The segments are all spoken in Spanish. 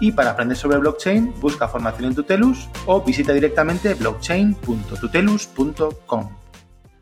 y para aprender sobre blockchain, busca formación en Tutelus o visita directamente blockchain.tutelus.com.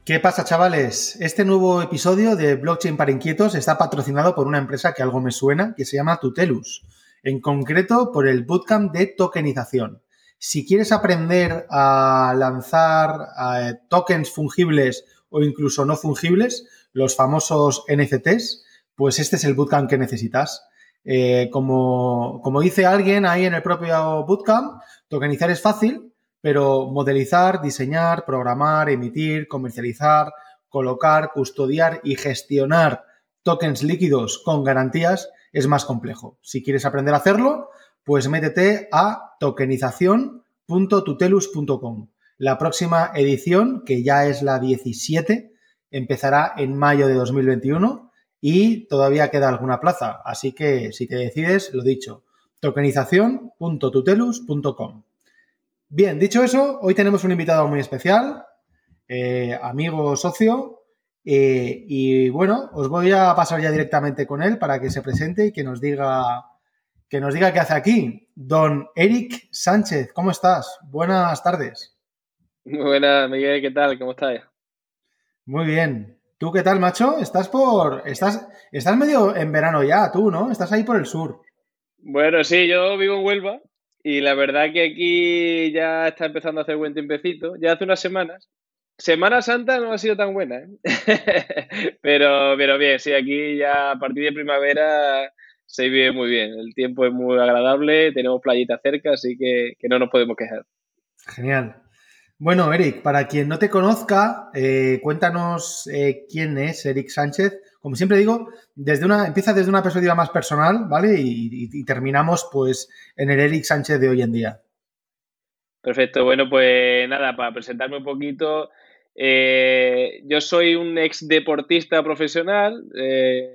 ¿Qué pasa, chavales? Este nuevo episodio de Blockchain para Inquietos está patrocinado por una empresa que algo me suena, que se llama Tutelus, en concreto por el Bootcamp de Tokenización. Si quieres aprender a lanzar eh, tokens fungibles o incluso no fungibles, los famosos NFTs, pues este es el bootcamp que necesitas. Eh, como, como dice alguien ahí en el propio bootcamp, tokenizar es fácil, pero modelizar, diseñar, programar, emitir, comercializar, colocar, custodiar y gestionar tokens líquidos con garantías es más complejo. Si quieres aprender a hacerlo, pues métete a tokenización.tutelus.com. La próxima edición, que ya es la 17, empezará en mayo de 2021 y todavía queda alguna plaza. Así que si te decides, lo dicho, tokenización.tutelus.com. Bien, dicho eso, hoy tenemos un invitado muy especial, eh, amigo socio, eh, y bueno, os voy a pasar ya directamente con él para que se presente y que nos diga que nos diga qué hace aquí. Don Eric Sánchez, ¿cómo estás? Buenas tardes. Muy buenas, Miguel, ¿qué tal? ¿Cómo estás? Muy bien. ¿Tú qué tal, macho? Estás por. Estás, estás medio en verano ya, tú, ¿no? Estás ahí por el sur. Bueno, sí, yo vivo en Huelva y la verdad que aquí ya está empezando a hacer buen tiempecito. Ya hace unas semanas. Semana Santa no ha sido tan buena, ¿eh? pero, pero bien, sí, aquí ya a partir de primavera se vive muy bien. El tiempo es muy agradable, tenemos playita cerca, así que, que no nos podemos quejar. Genial. Bueno, Eric, para quien no te conozca, eh, cuéntanos eh, quién es Eric Sánchez. Como siempre digo, desde una, empieza desde una perspectiva más personal, ¿vale? Y, terminamos pues en el Eric Sánchez de hoy en día. Perfecto, bueno, pues nada, para presentarme un poquito, eh, yo soy un ex deportista profesional,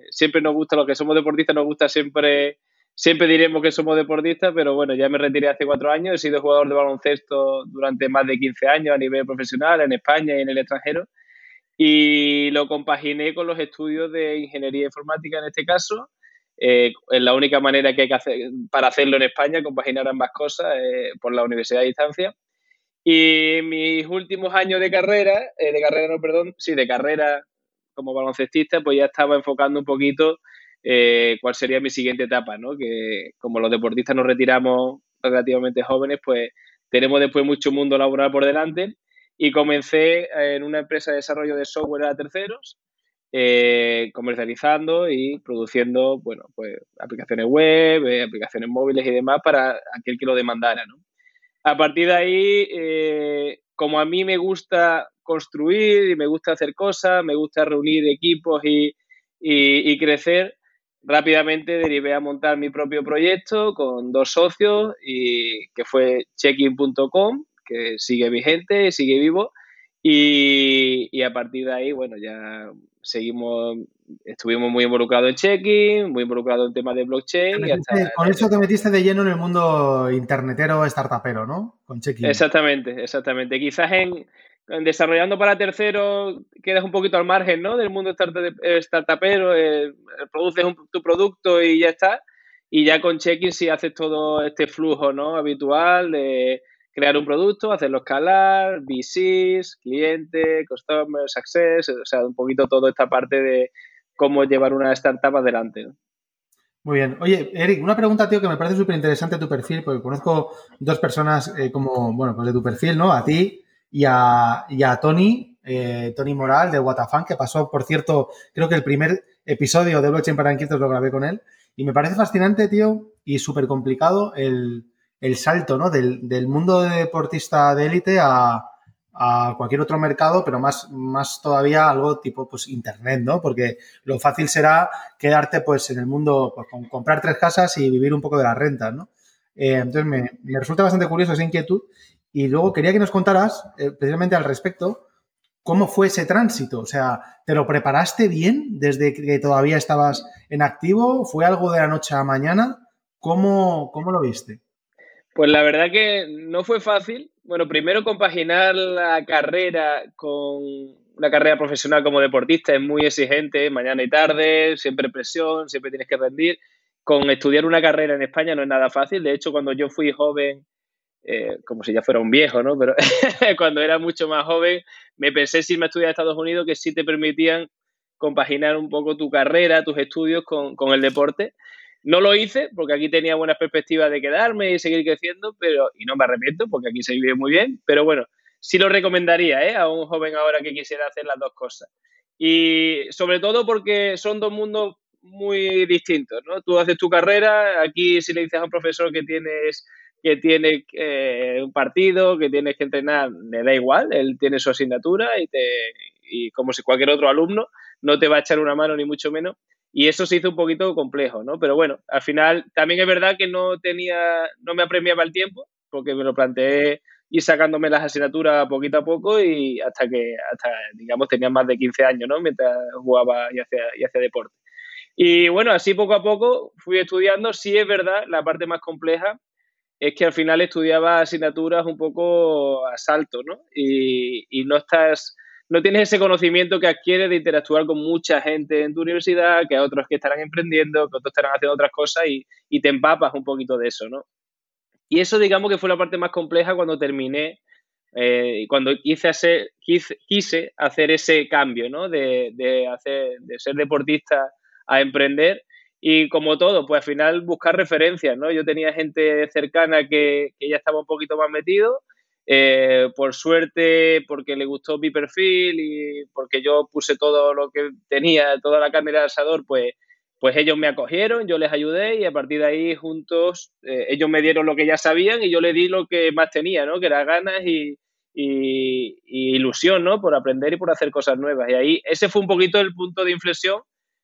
siempre nos gusta, los que somos deportistas nos gusta siempre siempre diremos que somos deportistas, pero bueno, ya me retiré hace cuatro años, he sido jugador de baloncesto durante más de 15 años a nivel profesional en España y en el extranjero, y lo compaginé con los estudios de ingeniería informática en este caso. Eh, es la única manera que hay que hacer para hacerlo en España, compaginar ambas cosas eh, por la universidad a distancia. Y mis últimos años de carrera, eh, de carrera no, perdón, sí, de carrera como baloncestista, pues ya estaba enfocando un poquito eh, cuál sería mi siguiente etapa, ¿no? Que como los deportistas nos retiramos relativamente jóvenes, pues tenemos después mucho mundo laboral por delante y comencé en una empresa de desarrollo de software a terceros, eh, comercializando y produciendo, bueno, pues aplicaciones web, eh, aplicaciones móviles y demás para aquel que lo demandara, ¿no? A partir de ahí, como a mí me gusta construir y me gusta hacer cosas, me gusta reunir equipos y, y crecer, rápidamente derivé a montar mi propio proyecto con dos socios y que fue checkin.com, que sigue vigente, sigue vivo. Y, a partir de ahí, bueno, ya seguimos, estuvimos muy involucrados en checking, muy involucrados en temas de blockchain. con eso te metiste de lleno en el mundo internetero, startupero, ¿no? Con checking. Exactamente, exactamente. Quizás en, desarrollando para terceros quedas un poquito al margen ¿no? del mundo eh, startupero, eh, produces tu producto y ya está. Y ya con Checking si haces todo este flujo ¿no? habitual de crear un producto, hacerlo escalar, VCs, cliente, customer, success, o sea, un poquito toda esta parte de cómo llevar una startup adelante. Muy bien. Oye, Eric, una pregunta, tío, que me parece súper interesante tu perfil, porque conozco dos personas eh, como, bueno, pues de tu perfil, ¿no? A ti y a, Tony, eh, Tony Moral de Watafan, que pasó, por cierto, creo que el primer episodio de Blockchain para Inquietos lo grabé con él. Y me parece fascinante, tío, y súper complicado el, salto, ¿no? Del, mundo de deportista de élite a, cualquier otro mercado, pero más, más todavía algo tipo pues internet, ¿no? Porque lo fácil será quedarte pues en el mundo, pues, con comprar tres casas y vivir un poco de la renta, ¿no? Eh, entonces me, me, resulta bastante curioso esa inquietud Y luego quería que nos contaras, eh, precisamente al respecto, cómo fue ese tránsito. O sea, ¿te lo preparaste bien desde que todavía estabas en activo? ¿Fue algo de la noche a la mañana? ¿Cómo, cómo lo viste? Pues la verdad que no fue fácil. Bueno, primero compaginar la carrera con una carrera profesional como deportista es muy exigente, mañana y tarde, siempre presión, siempre tienes que rendir. Con estudiar una carrera en España no es nada fácil. De hecho, cuando yo fui joven, eh, como si ya fuera un viejo, ¿no? Pero cuando era mucho más joven, me pensé si me estudiar a Estados Unidos que sí te permitían compaginar un poco tu carrera, tus estudios con, con el deporte. No lo hice porque aquí tenía buenas perspectivas de quedarme y seguir creciendo, pero y no me arrepiento porque aquí se vive muy bien, pero bueno, sí lo recomendaría ¿eh? a un joven ahora que quisiera hacer las dos cosas. Y sobre todo porque son dos mundos muy distintos, ¿no? Tú haces tu carrera, aquí si le dices a un profesor que tienes que tiene eh, un partido, que tienes que entrenar, le da igual, él tiene su asignatura y, te, y como si cualquier otro alumno no te va a echar una mano ni mucho menos. Y eso se hizo un poquito complejo, ¿no? Pero bueno, al final también es verdad que no tenía, no me apremiaba el tiempo, porque me lo planteé ir sacándome las asignaturas poquito a poco y hasta que, hasta, digamos, tenía más de 15 años, ¿no? Mientras jugaba y hacía, y hacía deporte. Y bueno, así poco a poco fui estudiando. Sí es verdad, la parte más compleja es que al final estudiaba asignaturas un poco a salto, ¿no? Y, y, no estás, no tienes ese conocimiento que adquieres de interactuar con mucha gente en tu universidad, que otros que estarán emprendiendo, que otros estarán haciendo otras cosas y, y te empapas un poquito de eso, ¿no? Y eso, digamos, que fue la parte más compleja cuando terminé eh, cuando quise hacer, quise, quise, hacer ese cambio, ¿no? De, de, hacer, de ser deportista a emprender. Y como todo, pues al final buscar referencias, ¿no? Yo tenía gente cercana que, que ya estaba un poquito más metido. Eh, por suerte, porque le gustó mi perfil y porque yo puse todo lo que tenía, toda la carne del asador, pues pues ellos me acogieron, yo les ayudé y a partir de ahí juntos eh, ellos me dieron lo que ya sabían y yo les di lo que más tenía, ¿no? Que era ganas y, y, y, ilusión, ¿no? Por aprender y por hacer cosas nuevas. Y ahí ese fue un poquito el punto de inflexión,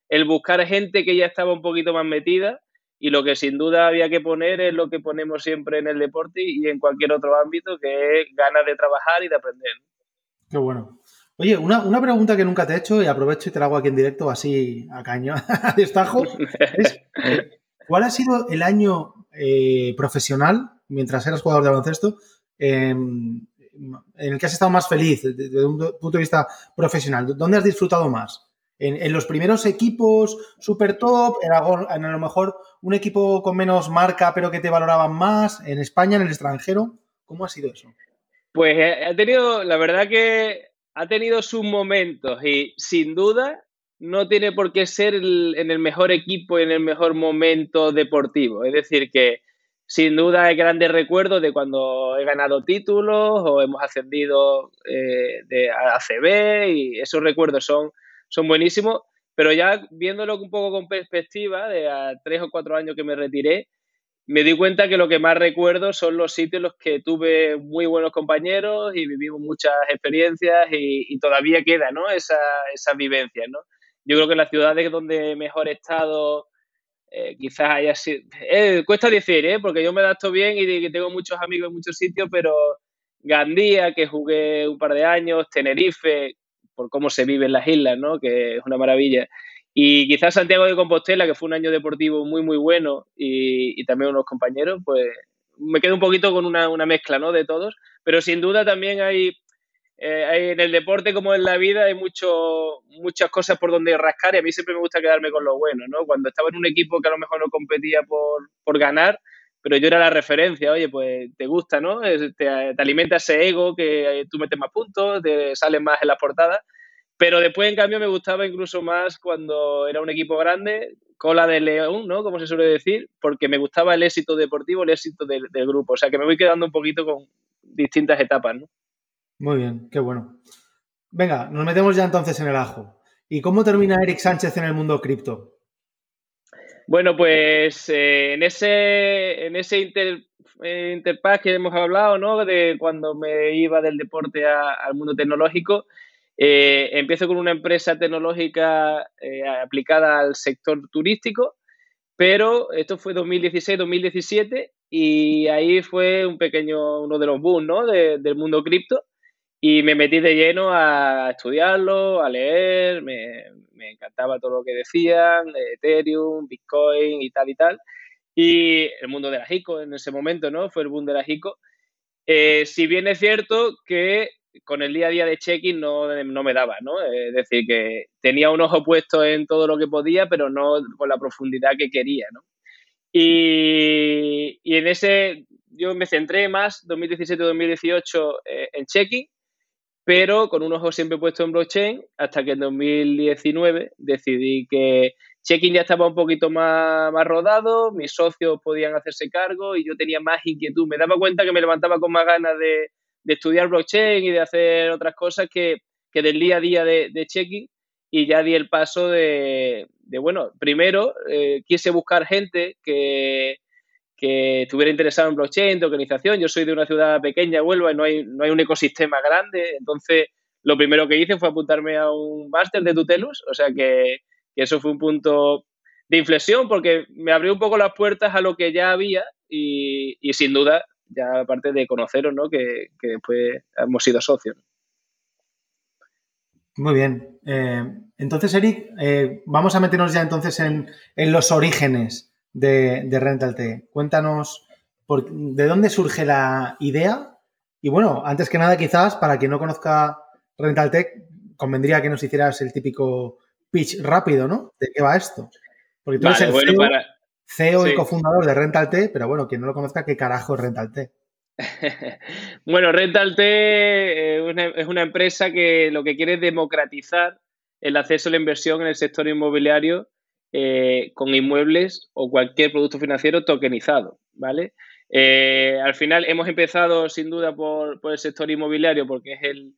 el buscar gente que ya estaba un poquito más metida y lo que sin duda había que poner es lo que ponemos siempre en el deporte y en cualquier otro ámbito, que es ganas de trabajar y de aprender. Qué bueno. Oye, una, una, pregunta que nunca te he hecho y aprovecho y te la hago aquí en directo así a caño, a destajo. Es, ¿Cuál ha sido el año eh, profesional, mientras eras jugador de baloncesto, eh, en el que has estado más feliz desde un punto de vista profesional? ¿Dónde has disfrutado más? ¿En, los primeros equipos super top? ¿En, algo, ¿En, a lo mejor un equipo con menos marca pero que te valoraban más? ¿En España, en el extranjero? ¿Cómo ha sido eso? Pues ha tenido, la verdad que ha tenido sus momentos y sin duda no tiene por qué ser el, en el mejor equipo y en el mejor momento deportivo. Es decir, que sin duda hay grandes recuerdos de cuando he ganado títulos o hemos ascendido eh, de ACB y esos recuerdos son, son buenísimos, pero ya viéndolo un poco con perspectiva, de a tres o cuatro años que me retiré, me di cuenta que lo que más recuerdo son los sitios en los que tuve muy buenos compañeros y vivimos muchas experiencias y, todavía queda, ¿no? Esa, esa vivencia, ¿no? Yo creo que las ciudades donde mejor estado eh, quizás haya sido... Eh, cuesta decir, ¿eh? Porque yo me adapto bien y tengo muchos amigos en muchos sitios, pero Gandía, que jugué un par de años, Tenerife, por cómo se vive en las islas, ¿no? Que es una maravilla. Y quizás Santiago de Compostela, que fue un año deportivo muy, muy bueno, y, y también unos compañeros, pues me quedo un poquito con una, una, mezcla ¿no? de todos, pero sin duda también hay, eh, hay, en el deporte como en la vida hay mucho, muchas cosas por donde rascar y a mí siempre me gusta quedarme con lo bueno, ¿no? Cuando estaba en un equipo que a lo mejor no competía por, por ganar, pero yo era la referencia, oye, pues te gusta, ¿no? Te, te alimenta ese ego que tú metes más puntos, te sales más en las portadas pero después, en cambio, me gustaba incluso más cuando era un equipo grande, cola de león, ¿no? Como se suele decir, porque me gustaba el éxito deportivo, el éxito del, del grupo. O sea, que me voy quedando un poquito con distintas etapas, ¿no? Muy bien, qué bueno. Venga, nos metemos ya entonces en el ajo. ¿Y cómo termina Eric Sánchez en el mundo cripto? Bueno, pues eh, en ese, en ese inter, eh, interpack que hemos hablado, ¿no? De cuando me iba del deporte a, al mundo tecnológico, eh, empiezo con una empresa tecnológica eh, aplicada al sector turístico, pero esto fue 2016-2017 y ahí fue un pequeño, uno de los booms, ¿no? del mundo cripto y me metí de lleno a estudiarlo, a leer, me, me encantaba todo lo que decían, Ethereum, Bitcoin y tal y tal. Y el mundo de la ICO en ese momento, ¿no? Fue el boom de la ICO. Eh, si bien es cierto que con el día a día de checking no, no me daba, ¿no? Es decir, que tenía un ojo puesto en todo lo que podía, pero no con la profundidad que quería, ¿no? Y, y en ese, yo me centré más 2017-2018 eh, en checking pero con un ojo siempre puesto en blockchain, hasta que en 2019 decidí que checking ya estaba un poquito más, más rodado, mis socios podían hacerse cargo y yo tenía más inquietud. Me daba cuenta que me levantaba con más ganas de, estudiar blockchain y de hacer otras cosas que, del día a día de, de checking y ya di el paso de, bueno, primero eh, quise buscar gente que, que estuviera interesado en blockchain, tokenización. Yo soy de una ciudad pequeña, Huelva, y no hay, no hay un ecosistema grande. Entonces, lo primero que hice fue apuntarme a un máster de Tutelus, o sea que, eso fue un punto de inflexión porque me abrió un poco las puertas a lo que ya había y, sin duda, ya aparte de conoceros, ¿no? que, después hemos sido socios. Muy bien. Eh, entonces, Eric, eh, vamos a meternos ya entonces en, en los orígenes de, de Rental T. Cuéntanos por, de dónde surge la idea. Y bueno, antes que nada, quizás para quien no conozca Rental Tech, convendría que nos hicieras el típico pitch rápido, ¿no? ¿De qué va esto? Porque tú eres el CEO, e y cofundador de Rental T, pero bueno, quien no lo conozca, ¿qué carajo es Rental T? bueno, Rental T eh, es una empresa que lo que quiere es democratizar el acceso a la inversión en el sector inmobiliario eh, con inmuebles o cualquier producto financiero tokenizado, ¿vale? Eh, al final hemos empezado sin duda por, el sector inmobiliario porque es el,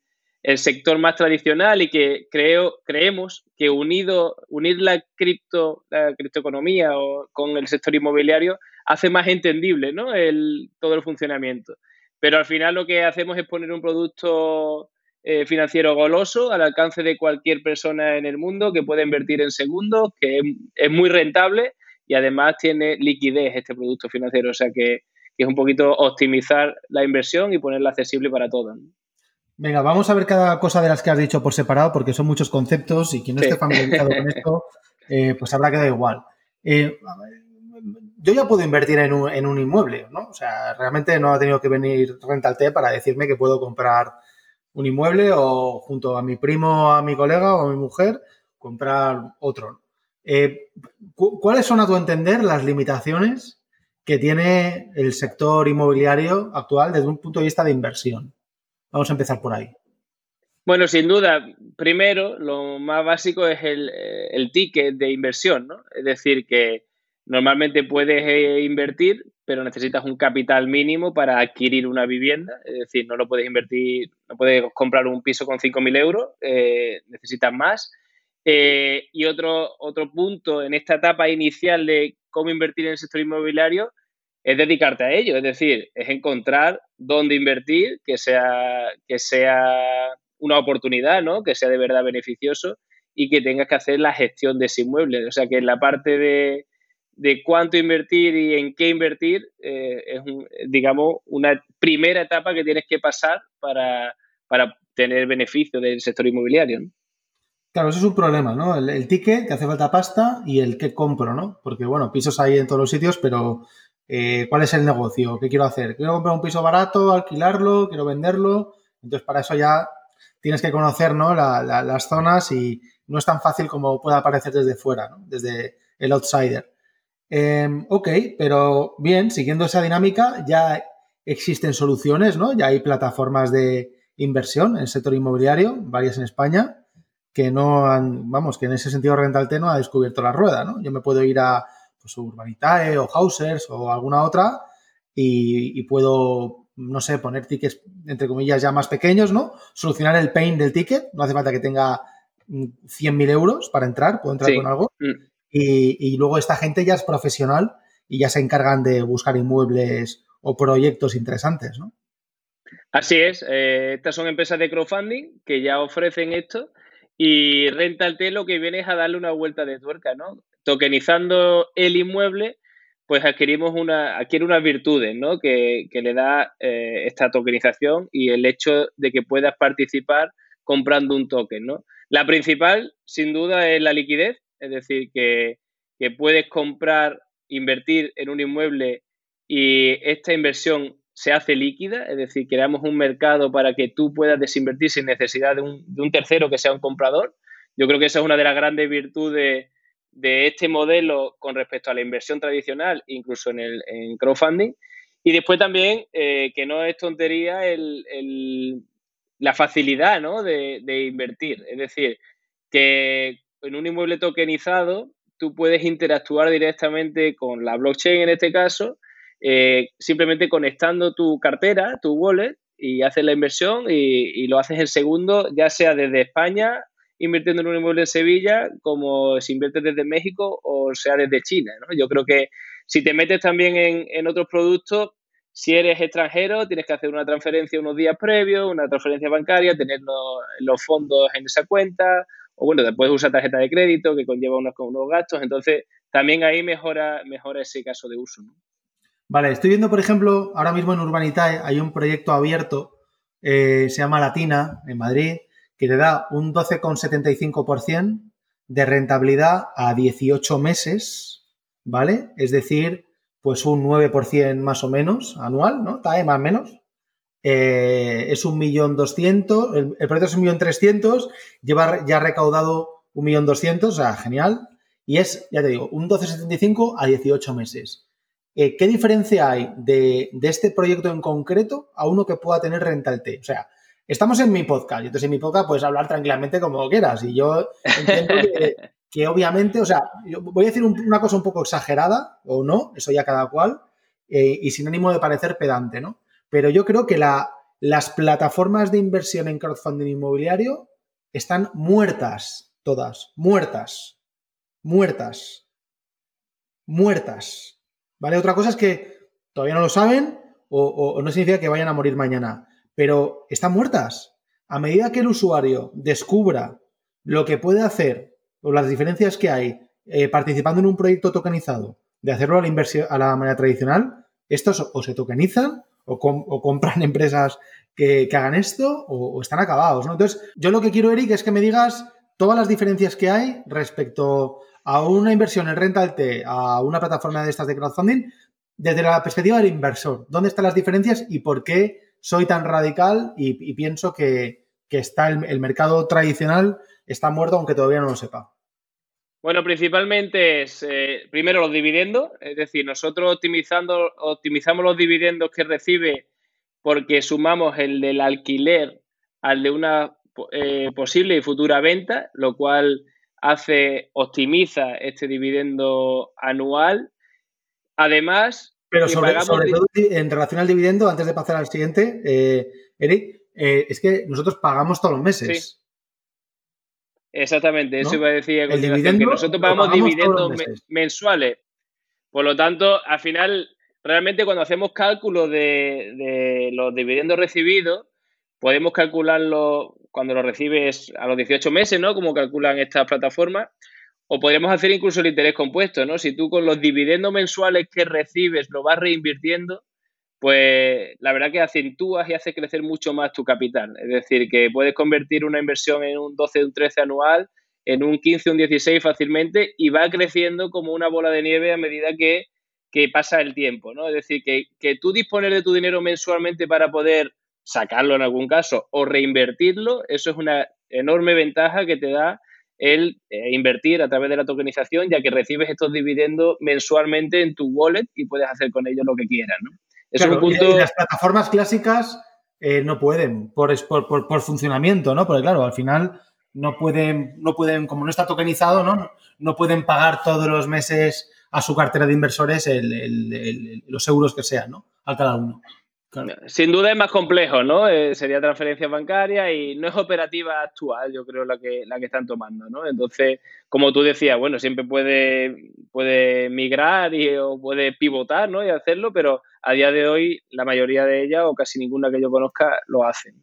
sector más tradicional y que creo, creemos que unido, unir la cripto, la criptoeconomía o, con el sector inmobiliario hace más entendible ¿no? todo el funcionamiento. Pero al final lo que hacemos es poner un producto eh, financiero goloso al alcance de cualquier persona en el mundo que puede invertir en segundos, que es, muy rentable y además tiene liquidez este producto financiero. O sea que, es un poquito optimizar la inversión y ponerla accesible para todos. Venga, vamos a ver cada cosa de las que has dicho por separado porque son muchos conceptos y quien no esté familiarizado con esto, eh, pues habrá que dar igual. Eh, yo ya puedo invertir en un, en un, inmueble, ¿no? O sea, realmente no ha tenido que venir Rental T para decirme que puedo comprar un inmueble o junto a mi primo, a mi colega o a mi mujer, comprar otro. Eh, ¿Cuáles son, a tu entender, las limitaciones que tiene el sector inmobiliario actual desde un punto de vista de inversión? Vamos a empezar por ahí. Bueno, sin duda, primero, lo más básico es el, el ticket de inversión, ¿no? Es decir, que normalmente puedes eh, invertir, pero necesitas un capital mínimo para adquirir una vivienda. Es decir, no lo puedes invertir, no puedes comprar un piso con 5.000 euros, eh, necesitas más. Eh, y otro, otro punto en esta etapa inicial de cómo invertir en el sector inmobiliario es dedicarte a ello, es decir, es encontrar dónde invertir, que sea, que sea una oportunidad, ¿no? que sea de verdad beneficioso y que tengas que hacer la gestión de ese inmueble. O sea que en la parte de, de cuánto invertir y en qué invertir eh, es, digamos, una primera etapa que tienes que pasar para, para tener beneficio del sector inmobiliario. Claro, eso es un problema, ¿no? El, ticket, que hace falta pasta, y el que compro, ¿no? Porque, bueno, pisos hay en todos los sitios, pero eh, ¿cuál es el negocio? ¿Qué quiero hacer? ¿Quiero comprar un piso barato, alquilarlo, quiero venderlo? Entonces, para eso ya tienes que conocer, ¿no? las zonas y no es tan fácil como pueda parecer desde fuera, ¿no? Desde el outsider. Em, ok, pero bien, siguiendo esa dinámica, ya existen soluciones, ¿no? Ya hay plataformas de inversión en el sector inmobiliario, varias en España, que no han, vamos, que en ese sentido Rental no ha descubierto la rueda, ¿no? Yo me puedo ir a pues, Urbanitae o Hausers o alguna otra y, puedo, no sé, poner tickets, entre comillas, ya más pequeños, ¿no? Solucionar el pain del ticket, no hace falta que tenga 100.000 mm, euros para entrar, puedo entrar con algo. Mm y, luego esta gente ya es profesional y ya se encargan de buscar inmuebles o proyectos interesantes, ¿no? Así es, eh, estas son empresas de crowdfunding que ya ofrecen esto y Rental T lo que viene es a darle una vuelta de tuerca, ¿no? Tokenizando el inmueble, pues adquirimos una, adquiere unas virtudes, ¿no? Que, le da eh, esta tokenización y el hecho de que puedas participar comprando un token, ¿no? La principal, sin duda, es la liquidez, es decir, que, que puedes comprar, invertir en un inmueble y esta inversión se hace líquida, es decir, creamos un mercado para que tú puedas desinvertir sin necesidad de un, de un tercero que sea un comprador. Yo creo que esa es una de las grandes virtudes de este modelo con respecto a la inversión tradicional, incluso en el crowdfunding. Y después también, eh, que no es tontería, el, la facilidad ¿no? de, de, invertir. Es decir, que en un inmueble tokenizado tú puedes interactuar directamente con la blockchain en este caso eh, simplemente conectando tu cartera, tu wallet, y haces la inversión y, lo haces en segundo, ya sea desde España, invirtiendo en un inmueble en Sevilla, como si inviertes desde México o sea desde China. Yo creo que si te metes también en, otros productos, si eres extranjero, tienes que hacer una transferencia unos días previos, una transferencia bancaria, tener los, fondos en esa cuenta, o bueno, después usar tarjeta de crédito que conlleva unos, unos gastos, entonces también ahí mejora, mejora ese caso de uso. ¿no? Vale, estoy viendo, por ejemplo, ahora mismo en Urbanitae hay un proyecto abierto, eh, se llama Latina, en Madrid, que te da un 12,75% de rentabilidad a 18 meses, ¿vale? Es decir, pues un 9% más o menos anual, ¿no? TAE más o menos. Eh, es un millón doscientos, el, proyecto es un millón trescientos, lleva ya recaudado un millón doscientos, o sea, genial. Y es, ya te digo, un 12,75 a 18 meses. Eh, ¿qué diferencia hay de, este proyecto en concreto a uno que pueda tener Rental-T? O sea, estamos en mi podcast y entonces en mi podcast puedes hablar tranquilamente como quieras y yo entiendo que, obviamente, o sea, voy a decir una cosa un poco exagerada o no, eso ya cada cual, eh, y sin ánimo de parecer pedante, ¿no? Pero yo creo que las plataformas de inversión en crowdfunding inmobiliario están muertas, todas, muertas, muertas, muertas. ¿Vale? Otra cosa es que todavía no lo saben o, no significa que vayan a morir mañana, pero están muertas. A medida que el usuario descubra lo que puede hacer o las diferencias que hay eh, participando en un proyecto tokenizado, de hacerlo a la, inversión, a la manera tradicional, estos o se tokenizan o, compran empresas que, hagan esto o, están acabados. Entonces, yo lo que quiero, Eric, es que me digas todas las diferencias que hay respecto a una inversión en Rental T, a una plataforma de estas de crowdfunding, desde la perspectiva del inversor. ¿Dónde están las diferencias y por qué soy tan radical y, pienso que, está el, mercado tradicional está muerto aunque todavía no lo sepa? Bueno, principalmente es, eh, primero, los dividendos, es decir, nosotros optimizando, optimizamos los dividendos que recibe porque sumamos el del alquiler al de una eh, posible y futura venta, lo cual hace, optimiza este dividendo anual. Además, pero sobre, todo en relación al dividendo, antes de pasar al siguiente, eh, Eric, eh, es que nosotros pagamos todos los meses. Exactamente, eso iba a decir a que nosotros pagamos, dividendos mensuales. Por lo tanto, al final, realmente cuando hacemos cálculos de, de los dividendos recibidos, podemos calcularlo cuando lo recibes a los 18 meses, ¿no? Como calculan estas plataformas. O podríamos hacer incluso el interés compuesto, ¿no? Si tú con los dividendos mensuales que recibes lo vas reinvirtiendo, pues la verdad que acentúas y haces crecer mucho más tu capital. Es decir, que puedes convertir una inversión en un 12, un 13 anual, en un 15, un 16 fácilmente y va creciendo como una bola de nieve a medida que, que pasa el tiempo, ¿no? Es decir, que, que tú dispones de tu dinero mensualmente para poder sacarlo en algún caso o reinvertirlo, eso es una enorme ventaja que te da el eh, invertir a través de la tokenización, ya que recibes estos dividendos mensualmente en tu wallet y puedes hacer con ellos lo que quieras. ¿no? Es un punto... y las plataformas clásicas eh, no pueden por, por, por, funcionamiento, ¿no? Porque claro, al final no pueden, no pueden, como no está tokenizado, ¿no? No pueden pagar todos los meses a su cartera de inversores los euros que sean, ¿no? A cada uno. Sin duda es más complejo, ¿no? Eh, sería transferencia bancaria y no es operativa actual, yo creo, la que, la que están tomando, ¿no? Entonces, como tú decías, bueno, siempre puede, puede migrar y, o puede pivotar, ¿no? Y hacerlo, pero a día de hoy la mayoría de ellas, o casi ninguna que yo conozca, lo hacen.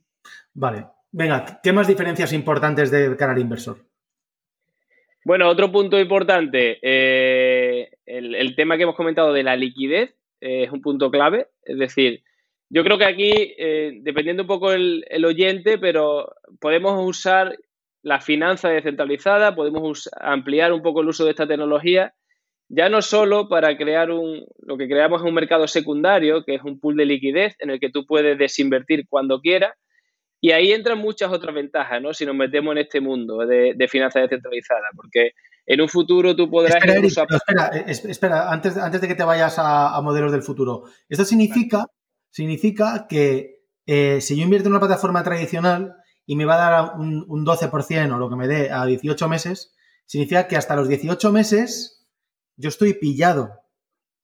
Vale. Venga, ¿qué más diferencias importantes de cara al inversor? Bueno, otro punto importante, eh, el, tema que hemos comentado de la liquidez eh, es un punto clave. Es decir, yo creo que aquí, eh, dependiendo un poco el, oyente, pero podemos usar la finanza descentralizada, podemos ampliar un poco el uso de esta tecnología, ya no solo para crear un, lo que creamos es un mercado secundario, que es un pool de liquidez en el que tú puedes desinvertir cuando quieras, y ahí entran muchas otras ventajas, ¿no? Si nos metemos en este mundo de, de finanzas descentralizadas, porque en un futuro tú podrás... Espera, espera, espera, antes, antes de que te vayas a, modelos del futuro. Esto significa, significa que eh, si yo invierto en una plataforma tradicional y me va a dar un, un 12% o lo que me dé a 18 meses, significa que hasta los 18 meses yo estoy pillado.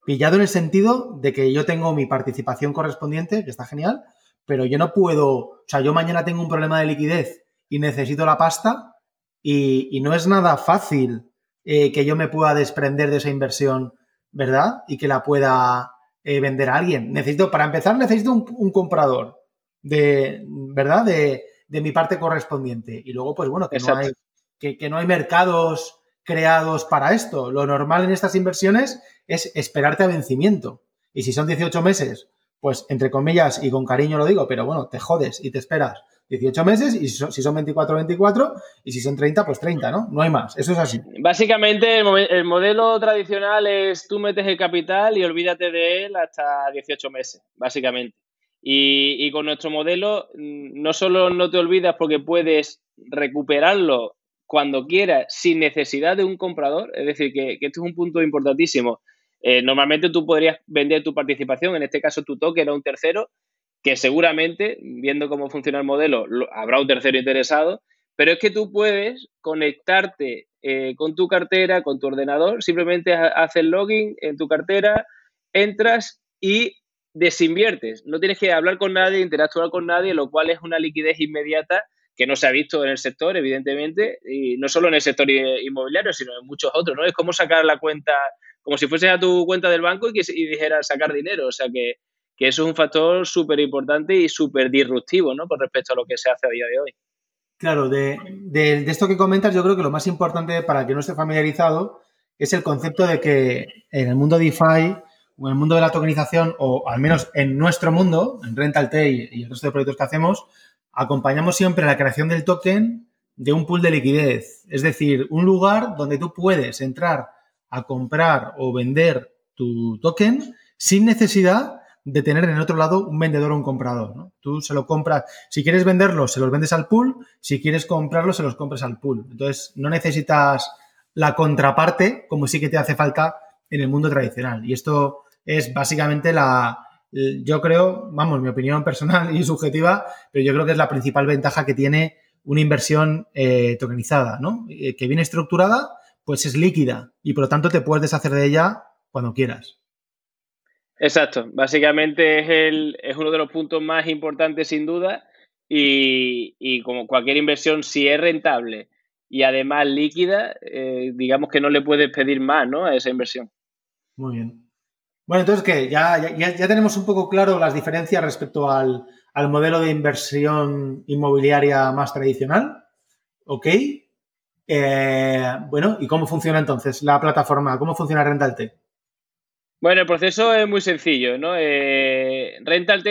Pillado en el sentido de que yo tengo mi participación correspondiente, que está genial, pero yo no puedo, o sea, yo mañana tengo un problema de liquidez y necesito la pasta y, no es nada fácil eh, que yo me pueda desprender de esa inversión, ¿verdad? Y que la pueda eh, vender a alguien. Necesito, para empezar, necesito un, comprador de, ¿verdad? De, mi parte correspondiente. Y luego, pues bueno, que no, hay, que, que no hay mercados creados para esto. Lo normal en estas inversiones es esperarte a vencimiento. Y si son 18 meses pues entre comillas y con cariño lo digo, pero bueno, te jodes y te esperas 18 meses y si son 24, 24 y si son 30, pues 30, ¿no? No hay más, eso es así. Básicamente el, modelo tradicional es tú metes el capital y olvídate de él hasta 18 meses, básicamente. Y, con nuestro modelo mm, no solo no te olvidas porque puedes recuperarlo cuando quieras sin necesidad de un comprador, es decir, que, esto es un punto importantísimo eh, normalmente tú podrías vender tu participación, en este caso tu token a un tercero, que seguramente, viendo cómo funciona el modelo, habrá un tercero interesado, pero es que tú puedes conectarte eh, con tu cartera, con tu ordenador, simplemente haces login en tu cartera, entras y desinviertes. No tienes que hablar con nadie, interactuar con nadie, lo cual es una liquidez inmediata que no se ha visto en el sector, evidentemente, y no solo en el sector inmobiliario, sino en muchos otros, ¿no? Es como sacar la cuenta como si fuese a tu cuenta del banco y, que, y dijeras sacar dinero. O sea que, eso es un factor súper importante y súper disruptivo, ¿no? Con respecto a lo que se hace a día de hoy. Claro, de, esto que comentas, yo creo que lo más importante para que no esté familiarizado es el concepto de que en el mundo DeFi o en el mundo de la tokenización, o al menos en nuestro mundo, en RentalTay y el resto de proyectos que hacemos, acompañamos siempre la creación del token de un pool de liquidez. Es decir, un lugar donde tú puedes entrar a comprar o vender tu token sin necesidad de tener en otro lado un vendedor o un comprador. ¿no? Tú se lo compras, si quieres venderlo, se los vendes al pool, si quieres comprarlo, se los compras al pool. Entonces, no necesitas la contraparte como sí que te hace falta en el mundo tradicional. Y esto es básicamente la, yo creo, vamos, mi opinión personal y subjetiva, pero yo creo que es la principal ventaja que tiene una inversión eh, tokenizada, ¿no? Eh, que viene estructurada pues es líquida y por lo tanto te puedes deshacer de ella cuando quieras. Exacto, básicamente es, el, es uno de los puntos más importantes sin duda y, como cualquier inversión, si es rentable y además líquida, eh, digamos que no le puedes pedir más ¿no? a esa inversión. Muy bien. Bueno, entonces, ¿qué? Ya, ya, ya tenemos un poco claro las diferencias respecto al, al modelo de inversión inmobiliaria más tradicional. ¿Ok? Eh, bueno, ¿y cómo funciona entonces la plataforma? ¿Cómo funciona RentalT? Bueno, el proceso es muy sencillo, ¿no? Eh,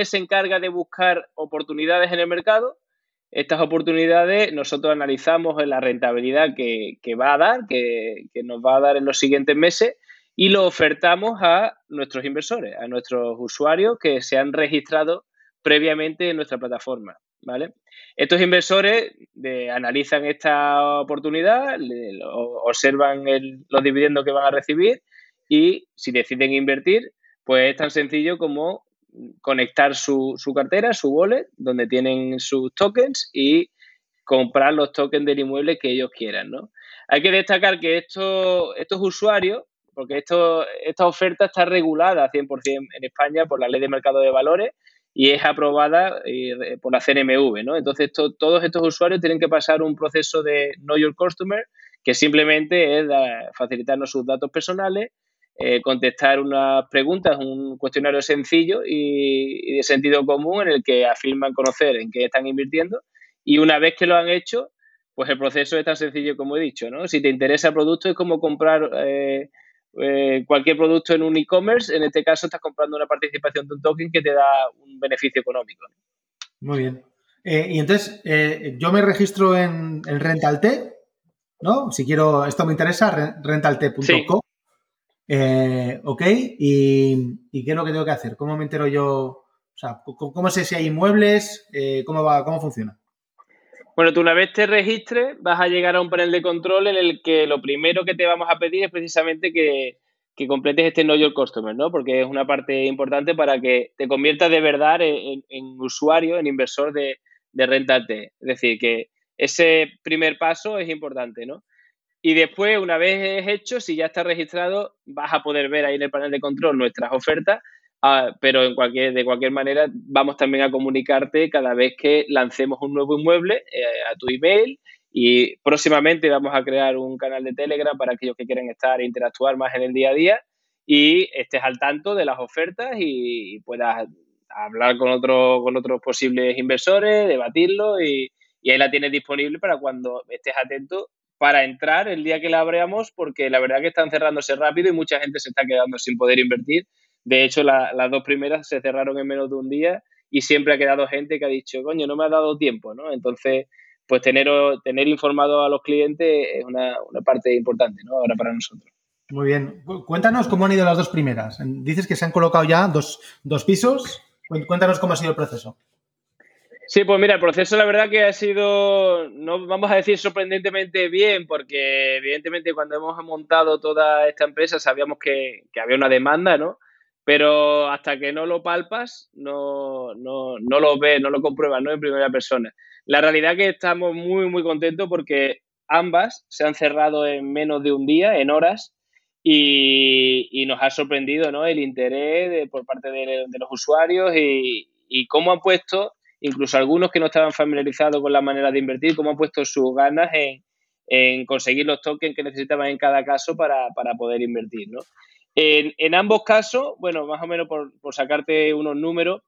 se encarga de buscar oportunidades en el mercado. Estas oportunidades nosotros analizamos la rentabilidad que, va a dar, que, que, nos va a dar en los siguientes meses y lo ofertamos a nuestros inversores, a nuestros usuarios que se han registrado previamente en nuestra plataforma, ¿vale? Estos inversores analizan esta oportunidad, observan los dividendos que van a recibir y si deciden invertir, pues es tan sencillo como conectar su, cartera, su wallet, donde tienen sus tokens y comprar los tokens del inmueble que ellos quieran, ¿no? Hay que destacar que estos, estos usuarios, porque esto, esta oferta está regulada 100% en España por la Ley de Mercado de Valores y es aprobada eh, por la CNMV, ¿no? Entonces, todos estos usuarios tienen que pasar un proceso de Know Your Customer, que simplemente es facilitarnos sus datos personales, eh, contestar unas preguntas, un cuestionario sencillo y, de sentido común en el que afirman conocer en qué están invirtiendo y una vez que lo han hecho, pues el proceso es tan sencillo como he dicho, ¿no? Si te interesa el producto es como comprar eh, eh, cualquier producto en un e-commerce, en este caso estás comprando una participación de un token que te da un beneficio económico. Muy bien. Eh, y entonces, yo me registro en, el RentalT, ¿no? Si quiero, esto me interesa, rentalT.com. ok, ¿Y, qué es lo que tengo que hacer? ¿Cómo me entero yo? O sea, ¿cómo sé si hay inmuebles? ¿Cómo va? ¿Cómo funciona? Bueno, tú una vez te registres, vas a llegar a un panel de control en el que lo primero que te vamos a pedir es precisamente que, completes este Know Your Customer, ¿no? Porque es una parte importante para que te conviertas de verdad en, usuario, en inversor de, de Es decir, que ese primer paso es importante, ¿no? Y después, una vez es hecho, si ya está registrado, vas a poder ver ahí en el panel de control nuestras ofertas. Ah, pero en cualquier, de cualquier manera vamos también a comunicarte cada vez que lancemos un nuevo inmueble eh, a tu email. Y próximamente vamos a crear un canal de Telegram para aquellos que quieran estar e interactuar más en el día a día y estés al tanto de las ofertas y, puedas hablar con, otro, con otros posibles inversores, debatirlo y ahí la tienes disponible para cuando estés atento para entrar el día que la abramos porque la verdad que están cerrándose rápido y mucha gente se está quedando sin poder invertir de hecho, las dos primeras se cerraron en menos de un día y siempre ha quedado gente que ha dicho, coño, no me ha dado tiempo, ¿no? Entonces, pues tener, tener informado a los clientes es una, parte importante, ¿no? Ahora para nosotros. Muy bien. Cuéntanos cómo han ido las dos primeras. Dices que se han colocado ya dos, dos pisos. Cuéntanos cómo ha sido el proceso. Sí, pues mira, el proceso la verdad que ha sido, no vamos a decir sorprendentemente bien, porque evidentemente cuando hemos montado toda esta empresa sabíamos que, que había una demanda, ¿no? pero hasta que no lo palpas, no, no, no lo ves, no lo compruebas, ¿no? En primera persona. La realidad es que estamos muy, muy contentos porque ambas se han cerrado en menos de un día, en horas, y, nos ha sorprendido, ¿no? El interés por parte de, los usuarios y, y cómo han puesto, incluso algunos que no estaban familiarizados con la manera de invertir, cómo han puesto sus ganas en, en conseguir los tokens que necesitaban en cada caso para, poder invertir, ¿no? En, ambos casos, bueno, más o menos por, sacarte unos números,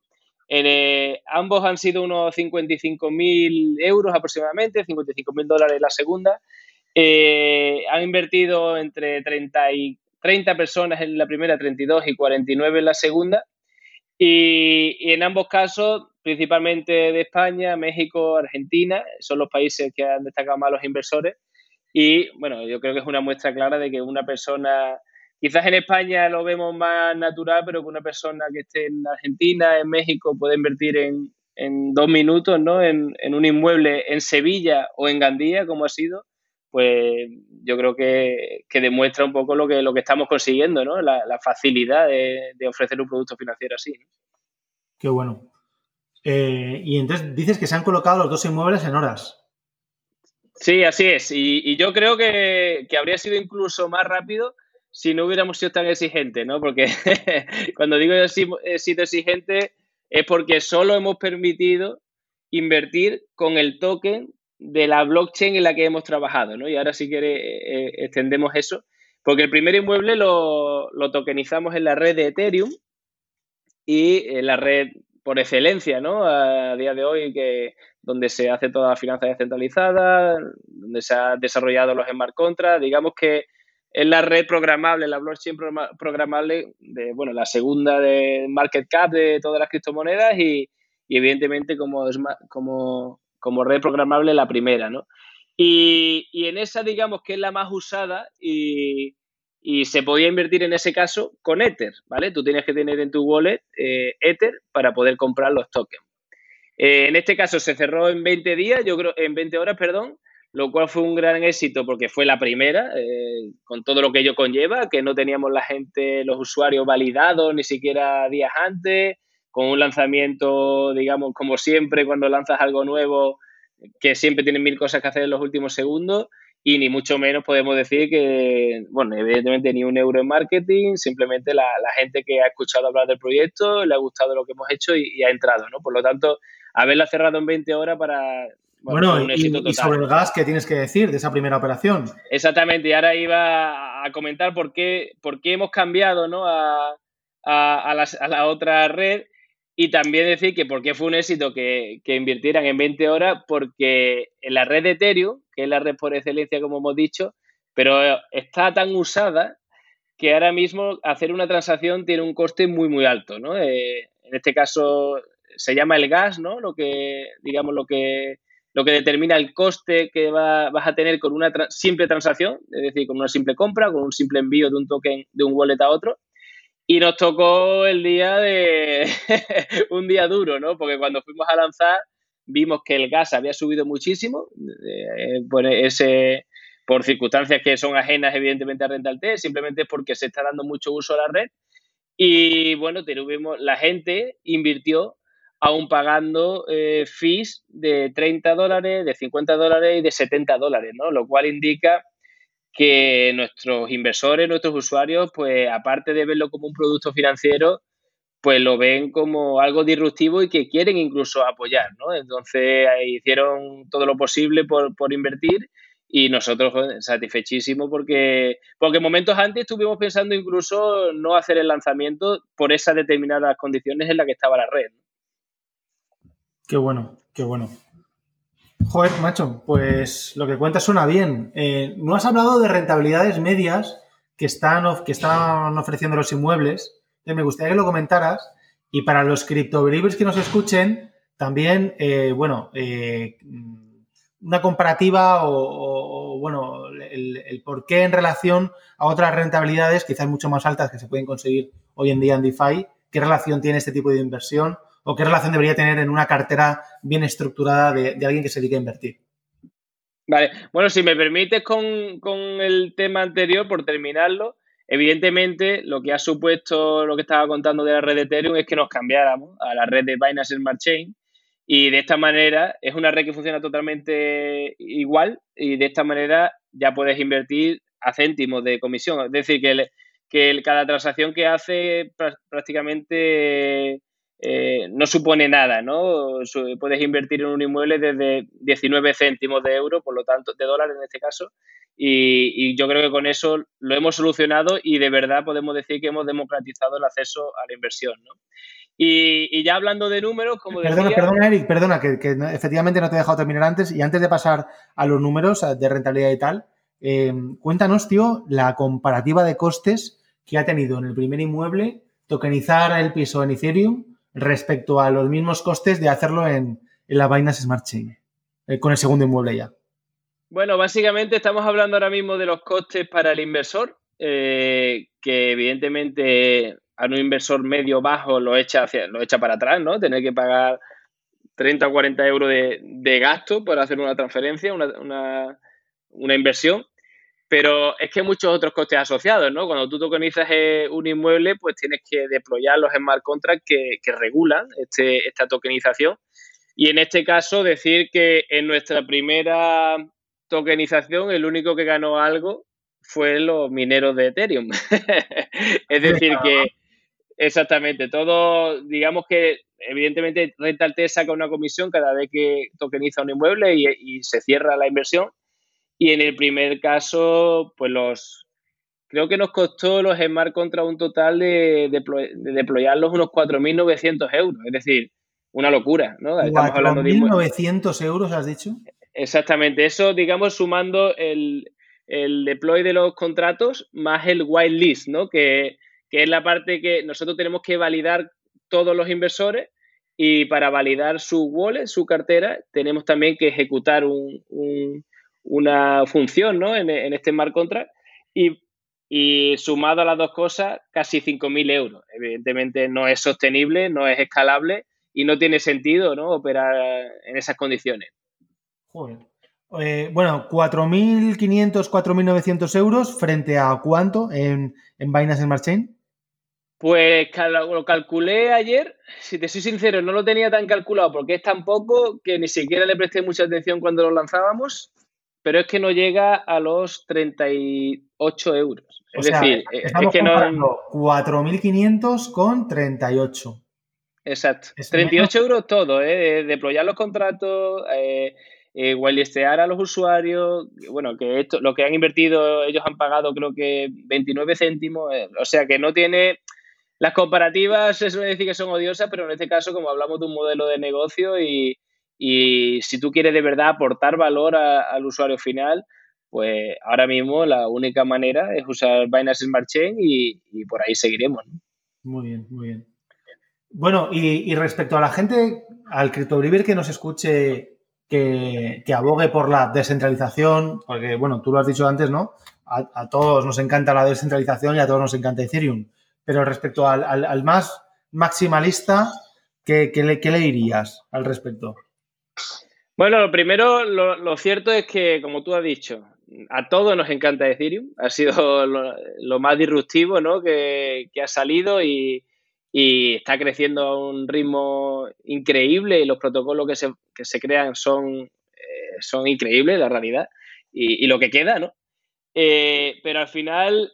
eh, ambos han sido unos 55.000 euros aproximadamente, 55.000 dólares la segunda. Eh, han invertido entre 30, y, 30 personas en la primera, 32 y 49 en la segunda. Y, y, en ambos casos, principalmente de España, México, Argentina, son los países que han destacado más los inversores. Y bueno, yo creo que es una muestra clara de que una persona Quizás en España lo vemos más natural, pero que una persona que esté en Argentina, en México, puede invertir en, dos minutos, ¿no? En, un inmueble en Sevilla o en Gandía, como ha sido, pues yo creo que, demuestra un poco lo que, lo que estamos consiguiendo, ¿no? La, facilidad de, ofrecer un producto financiero así. Qué bueno. Eh, y entonces dices que se han colocado los dos inmuebles en horas. Sí, así es. Y, yo creo que, que, habría sido incluso más rápido si no hubiéramos sido tan exigentes, ¿no? Porque cuando digo he sido exigente es porque solo hemos permitido invertir con el token de la blockchain en la que hemos trabajado, ¿no? Y ahora si quiere eh, extendemos eso, porque el primer inmueble lo, tokenizamos en la red de Ethereum y en la red por excelencia, ¿no? A día de hoy, que donde se hace toda la finanza descentralizada, donde se han desarrollado los smart contracts, digamos que es la red programable, la blockchain programable, de, bueno, la segunda de market cap de todas las criptomonedas y, evidentemente como, como, como red programable la primera, ¿no? Y, en esa, digamos que es la más usada y, se podía invertir en ese caso con Ether, ¿vale? Tú tienes que tener en tu wallet eh, Ether para poder comprar los tokens. Eh, en este caso se cerró en 20 días, yo creo, en 20 horas, perdón, lo cual fue un gran éxito porque fue la primera, eh, con todo lo que ello conlleva, que no teníamos la gente, los usuarios validados ni siquiera días antes, con un lanzamiento, digamos, como siempre, cuando lanzas algo nuevo, que siempre tienen mil cosas que hacer en los últimos segundos, y ni mucho menos podemos decir que, bueno, evidentemente ni un euro en marketing, simplemente la, gente que ha escuchado hablar del proyecto, le ha gustado lo que hemos hecho y, y ha entrado, ¿no? Por lo tanto, haberla cerrado en 20 horas para bueno, y, sobre el gas, ¿qué tienes que decir de esa primera operación? Exactamente, y ahora iba a comentar por qué, por qué hemos cambiado ¿no? a, a, la, otra red. Y también decir que por qué fue un éxito que, que, invirtieran en 20 horas, porque en la red de Ethereum, que es la red por excelencia, como hemos dicho, pero está tan usada que ahora mismo hacer una transacción tiene un coste muy, muy alto, ¿no? Eh, en este caso se llama el gas, ¿no? Lo que, digamos, lo que, lo que determina el coste que vas a tener con una simple transacción, es decir, con una simple compra, con un simple envío de un token de un wallet a otro. Y nos tocó el día de un día duro, ¿no? Porque cuando fuimos a lanzar vimos que el gas había subido muchísimo, eh, por ese por circunstancias que son ajenas evidentemente a Rental T, simplemente porque se está dando mucho uso a la red. Y bueno, tuvimos, la gente invirtió aún pagando eh, fees de 30 dólares, de 50 dólares y de 70 dólares, ¿no? Lo cual indica que nuestros inversores, nuestros usuarios, pues aparte de verlo como un producto financiero, pues lo ven como algo disruptivo y que quieren incluso apoyar, ¿no? Entonces hicieron todo lo posible por, por invertir y nosotros satisfechísimos porque, porque momentos antes estuvimos pensando incluso no hacer el lanzamiento por esas determinadas condiciones en las que estaba la red. Qué bueno, qué bueno. Joder, macho, pues lo que cuentas suena bien. Eh, no has hablado de rentabilidades medias que están, que están ofreciendo los inmuebles. Eh, me gustaría que lo comentaras. Y para los criptobelievers que nos escuchen, también, eh, bueno, una comparativa o, bueno, el, el, por qué en relación a otras rentabilidades, quizás mucho más altas que se pueden conseguir hoy en día en DeFi, qué relación tiene este tipo de inversión o qué relación debería tener en una cartera bien estructurada de, alguien que se dedique a invertir. Vale, bueno, si me permites con, el tema anterior, por terminarlo, evidentemente lo que ha supuesto lo que estaba contando de la red de Ethereum es que nos cambiáramos a la red de Binance Smart Chain y de esta manera es una red que funciona totalmente igual y de esta manera ya puedes invertir a céntimos de comisión. Es decir, que, que cada transacción que hace prácticamente eh, no supone nada, ¿no? Puedes invertir en un inmueble desde 19 céntimos de euro, por lo tanto, de dólares en este caso, y, yo creo que con eso lo hemos solucionado y de verdad podemos decir que hemos democratizado el acceso a la inversión, ¿no? Y, ya hablando de números, como perdona, decía... Perdona, Eric, perdona, que, efectivamente no te he dejado terminar antes, y antes de pasar a los números de rentabilidad y tal, eh, cuéntanos, tío, la comparativa de costes que ha tenido en el primer inmueble tokenizar el piso en Ethereum respecto a los mismos costes de hacerlo en, la Binance Smart Chain, eh, con el segundo inmueble ya. Bueno, básicamente estamos hablando ahora mismo de los costes para el inversor, eh, que evidentemente a un inversor medio bajo lo echa, hacia, lo echa para atrás, ¿no? Tener que pagar 30 o 40 euros de, gasto para hacer una transferencia, una, una inversión. Pero es que hay muchos otros costes asociados, ¿no? Cuando tú tokenizas eh, un inmueble, pues tienes que deployar los smart contracts que, regulan este, esta tokenización. Y en este caso, decir que en nuestra primera tokenización, el único que ganó algo fue los mineros de Ethereum. es decir, que exactamente, todo, digamos que evidentemente Rental saca una comisión cada vez que tokeniza un inmueble y se cierra la inversión y en el primer caso, pues los. Creo que nos costó los Smart contra un total de, deployarlos unos 4.900 euros. Es decir, una locura, ¿no? Estamos hablando de. ¿1.900 euros has dicho? Exactamente. Eso, digamos, sumando el, el deploy de los contratos más el whitelist, ¿no? Que, que es la parte que nosotros tenemos que validar todos los inversores y para validar su wallet, su cartera, tenemos también que ejecutar un, una función ¿no? en, este smart contract y, sumado a las dos cosas, casi 5.000 euros. Evidentemente no es sostenible, no es escalable y no tiene sentido ¿no? operar en esas condiciones. Joder. Eh, bueno, 4.500, 4.900 euros frente a cuánto en, en Binance Smart Chain? Pues lo calculé ayer, si te soy sincero, no lo tenía tan calculado porque es tan poco que ni siquiera le presté mucha atención cuando lo lanzábamos pero es que no llega a los 38 euros. Es decir, es que no. 4.500 con 38. Exacto. 38 euros todo, ¿eh? Deployar los contratos, eh, eh a los usuarios. Bueno, que esto, lo que han invertido, ellos han pagado creo que 29 céntimos. Eh, o sea que no tiene. las comparativas se suele decir que son odiosas, pero en este caso, como hablamos de un modelo de negocio y, si tú quieres de verdad aportar valor al usuario final, pues ahora mismo la única manera es usar Binance Smart Chain y, por ahí seguiremos. Muy bien, muy bien. Bueno, y, respecto a la gente, al CryptoBriver que nos escuche que, abogue por la descentralización, porque bueno, tú lo has dicho antes, ¿no? A, todos nos encanta la descentralización y a todos nos encanta Ethereum. Pero respecto al, más maximalista, ¿qué, le, ¿qué, le, dirías al respecto? Bueno, lo primero, lo, cierto es que, como tú has dicho, a todos nos encanta Ethereum. Ha sido lo, más disruptivo ¿no? que, ha salido y, está creciendo a un ritmo increíble y los protocolos que se, que se crean son, eh, son increíbles, la realidad, y, lo que queda, ¿no? Eh, pero al final,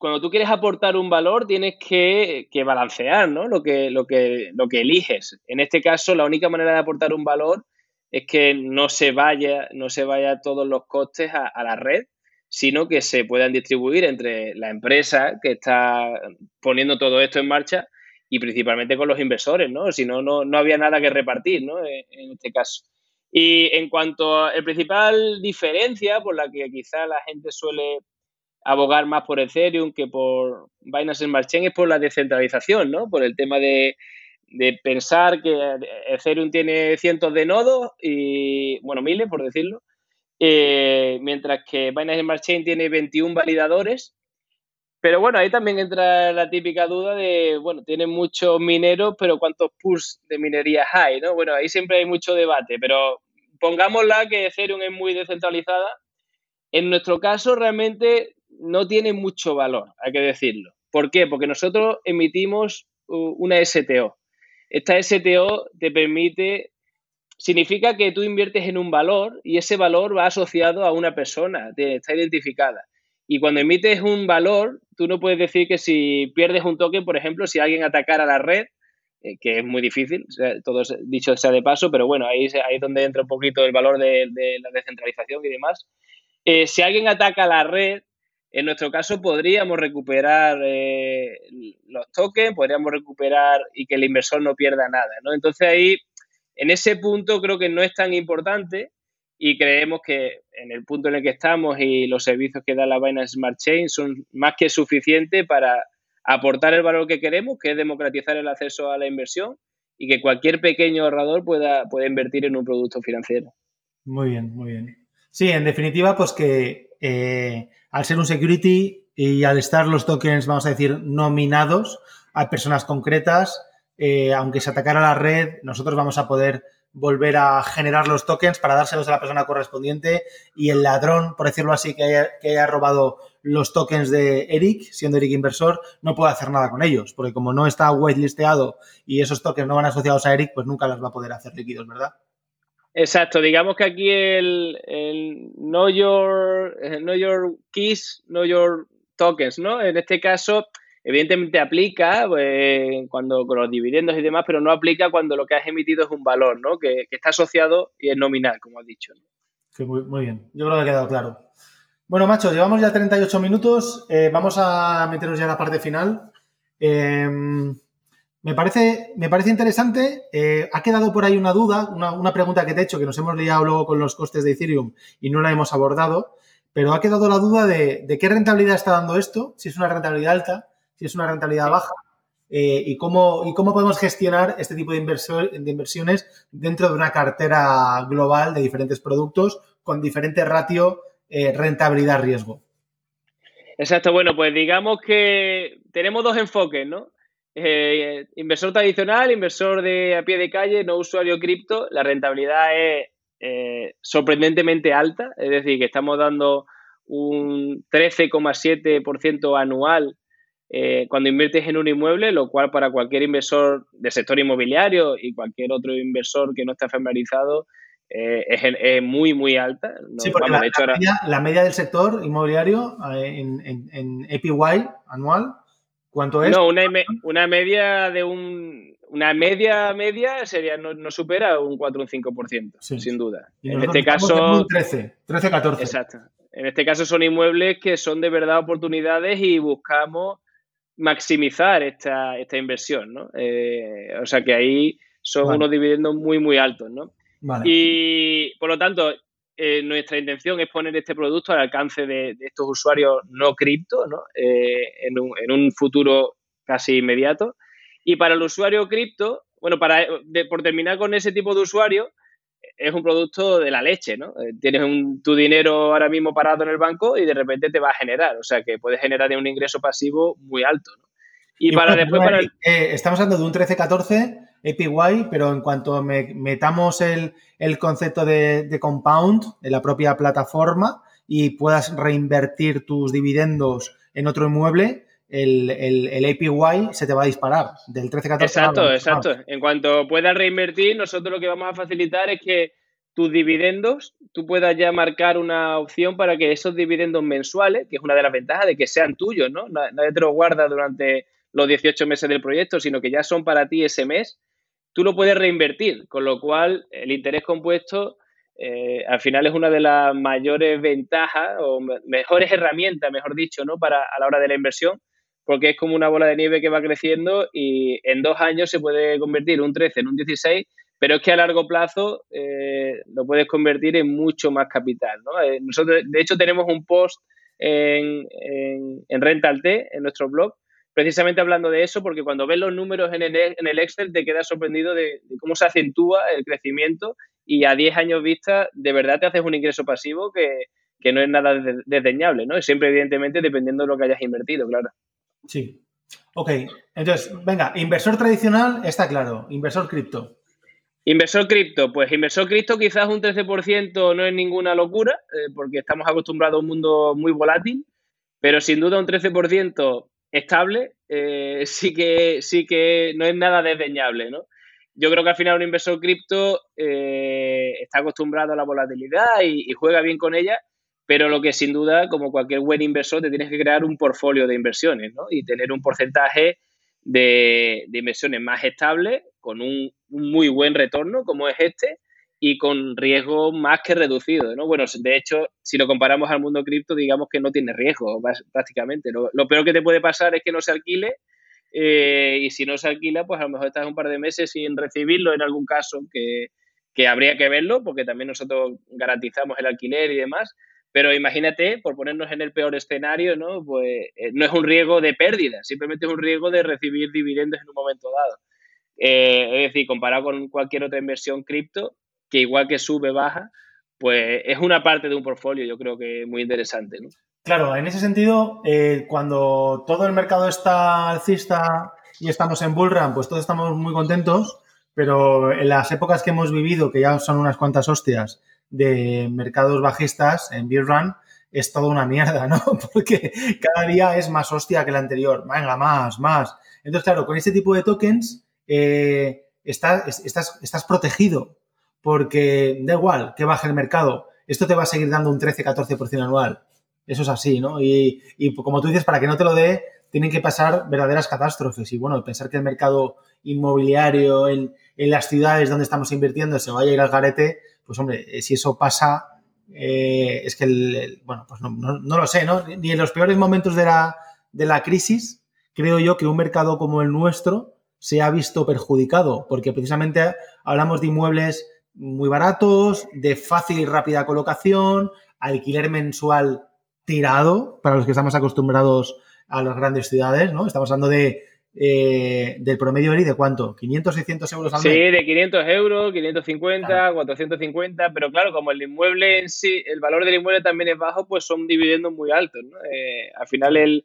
cuando tú quieres aportar un valor, tienes que, que balancear ¿no? lo, que, lo, que, lo que eliges. En este caso, la única manera de aportar un valor es que no se vaya, no se vaya todos los costes a, la red, sino que se puedan distribuir entre la empresa que está poniendo todo esto en marcha y principalmente con los inversores, ¿no? Si no, no, había nada que repartir, ¿no? En, este caso. Y en cuanto a la principal diferencia por la que quizá la gente suele abogar más por Ethereum que por Binance Smart Chain es por la descentralización, ¿no? Por el tema de, de pensar que Ethereum tiene cientos de nodos y, bueno, miles por decirlo, eh, mientras que Binance Smart Chain tiene 21 validadores. Pero bueno, ahí también entra la típica duda de, bueno, tiene muchos mineros, pero ¿cuántos pools de minería hay? ¿no? Bueno, ahí siempre hay mucho debate, pero pongámosla que Ethereum es muy descentralizada. En nuestro caso, realmente no tiene mucho valor, hay que decirlo. ¿Por qué? Porque nosotros emitimos una STO. Esta STO te permite, significa que tú inviertes en un valor y ese valor va asociado a una persona, está identificada. Y cuando emites un valor, tú no puedes decir que si pierdes un token, por ejemplo, si alguien atacara la red, eh, que es muy difícil, todo dicho sea de paso, pero bueno, ahí, ahí es donde entra un poquito el valor de, la descentralización y demás. Eh, si alguien ataca la red, en nuestro caso podríamos recuperar eh, los tokens, podríamos recuperar y que el inversor no pierda nada, ¿no? Entonces ahí, en ese punto creo que no es tan importante y creemos que en el punto en el que estamos y los servicios que da la Binance Smart Chain son más que suficientes para aportar el valor que queremos, que es democratizar el acceso a la inversión y que cualquier pequeño ahorrador pueda, pueda invertir en un producto financiero. Muy bien, muy bien. Sí, en definitiva, pues que eh, al ser un security y al estar los tokens, vamos a decir, nominados a personas concretas, eh, aunque se atacara la red, nosotros vamos a poder volver a generar los tokens para dárselos a la persona correspondiente y el ladrón, por decirlo así, que haya, robado los tokens de Eric, siendo Eric inversor, no puede hacer nada con ellos, porque como no está whitelisteado y esos tokens no van asociados a Eric, pues nunca los va a poder hacer líquidos, ¿verdad? Exacto, digamos que aquí el, el know, your, know your keys, know your tokens, ¿no? En este caso, evidentemente aplica pues, cuando con los dividendos y demás, pero no aplica cuando lo que has emitido es un valor, ¿no? Que, está asociado y es nominal, como has dicho. Sí, muy, bien. Yo creo que ha quedado claro. Bueno, macho, llevamos ya 38 minutos. Eh, vamos a meternos ya en la parte final. Eh, me parece, me parece interesante. Eh, ha quedado por ahí una duda, una, pregunta que te he hecho, que nos hemos liado luego con los costes de Ethereum y no la hemos abordado, pero ha quedado la duda de, qué rentabilidad está dando esto, si es una rentabilidad alta, si es una rentabilidad baja, eh, y, cómo, y cómo podemos gestionar este tipo de, de inversiones dentro de una cartera global de diferentes productos con diferente ratio eh, rentabilidad-riesgo. Exacto, bueno, pues digamos que tenemos dos enfoques, ¿no? Eh, inversor tradicional, inversor de a pie de calle, no usuario cripto, la rentabilidad es eh, sorprendentemente alta, es decir, que estamos dando un 13,7% anual eh, cuando inviertes en un inmueble, lo cual para cualquier inversor del sector inmobiliario y cualquier otro inversor que no está familiarizado es, muy, muy alta. sí, porque la, media, la, media, del sector inmobiliario en, en, en APY anual ¿Cuánto es? No, una, una media de un. Una media media sería no, supera un 4 o un 5%, sin duda. en este caso. Un 13, 13, 14. Exacto. En este caso son inmuebles que son de verdad oportunidades y buscamos maximizar esta, esta inversión, ¿no? Eh, o sea que ahí son unos dividendos muy, muy altos, ¿no? Y por lo tanto, eh, nuestra intención es poner este producto al alcance de, estos usuarios no cripto, ¿no? Eh, en, un, en, un, futuro casi inmediato. Y para el usuario cripto, bueno, para, por terminar con ese tipo de usuario, es un producto de la leche, ¿no? Eh, tienes tu dinero ahora mismo parado en el banco y de repente te va a generar, o sea que puedes generar un ingreso pasivo muy alto, ¿no? Y, para después... Para eh, estamos hablando de un 13-14 APY, pero en cuanto metamos el, concepto de, de, compound en la propia plataforma y puedas reinvertir tus dividendos en otro inmueble, el, el, APY se te va a disparar del 13-14. Exacto, exacto. En cuanto puedas reinvertir, nosotros lo que vamos a facilitar es que tus dividendos, tú puedas ya marcar una opción para que esos dividendos mensuales, que es una de las ventajas de que sean tuyos, ¿no? Nadie te los guarda durante los 18 meses del proyecto, sino que ya son para ti ese mes, tú lo puedes reinvertir, con lo cual el interés compuesto eh, al final es una de las mayores ventajas o mejores herramientas, mejor dicho, ¿no? Para a la hora de la inversión, porque es como una bola de nieve que va creciendo y en dos años se puede convertir un 13 en un 16, pero es que a largo plazo eh, lo puedes convertir en mucho más capital. ¿no? Eh, nosotros, de hecho, tenemos un post en, en, en Rental T, en nuestro blog, precisamente hablando de eso, porque cuando ves los números en el, en el Excel te quedas sorprendido de, cómo se acentúa el crecimiento y a 10 años vista de verdad te haces un ingreso pasivo que, que no es nada desdeñable, ¿no? Siempre, evidentemente, dependiendo de lo que hayas invertido, claro. Sí. Ok, entonces, venga, inversor tradicional está claro, inversor cripto. Inversor cripto, pues inversor cripto quizás un 13% no es ninguna locura, eh, porque estamos acostumbrados a un mundo muy volátil, pero sin duda un 13% estable eh, sí, que, sí que no es nada desdeñable, ¿no? Yo creo que al final un inversor cripto eh, está acostumbrado a la volatilidad y, juega bien con ella, pero lo que sin duda, como cualquier buen inversor, te tienes que crear un portfolio de inversiones ¿no? y tener un porcentaje de, inversiones más estable, con un, muy buen retorno, como es este, y con riesgo más que reducido. ¿no? Bueno, de hecho, si lo comparamos al mundo cripto, digamos que no tiene riesgo prácticamente. Lo, peor que te puede pasar es que no se alquile. Eh, y si no se alquila, pues a lo mejor estás un par de meses sin recibirlo en algún caso que, que habría que verlo, porque también nosotros garantizamos el alquiler y demás. Pero imagínate, por ponernos en el peor escenario, ¿no? Pues eh, no es un riesgo de pérdida, simplemente es un riesgo de recibir dividendos en un momento dado. Eh, es decir, comparado con cualquier otra inversión cripto, que igual que sube, baja, pues es una parte de un portfolio, yo creo que muy interesante, ¿no? Claro, en ese sentido, eh, cuando todo el mercado está alcista y estamos en bullrun, pues todos estamos muy contentos, pero en las épocas que hemos vivido, que ya son unas cuantas hostias, de mercados bajistas en Beer Run es toda una mierda, ¿no? Porque cada día es más hostia que el anterior. Venga, más, más. Entonces, claro, con este tipo de tokens eh, estás, protegido porque da igual que baje el mercado, esto te va a seguir dando un 13-14% anual. Eso es así, ¿no? Y, y, como tú dices, para que no te lo dé, tienen que pasar verdaderas catástrofes. Y bueno, pensar que el mercado inmobiliario en, en las ciudades donde estamos invirtiendo se vaya a ir al garete, pues hombre, eh, si eso pasa, eh, es que, el, bueno, pues no, no, lo sé, ¿no? Ni en los peores momentos de la, de la crisis, creo yo que un mercado como el nuestro se ha visto perjudicado, porque precisamente hablamos de inmuebles muy baratos, de fácil y rápida colocación, alquiler mensual tirado, para los que estamos acostumbrados a las grandes ciudades, ¿no? Estamos hablando de eh, del promedio ERI de cuánto? ¿500, 600 euros al mes? Sí, de 500 euros, 550, 450, pero claro, como el inmueble en sí, el valor del inmueble también es bajo, pues son dividendos muy altos. ¿no? Eh, al final el,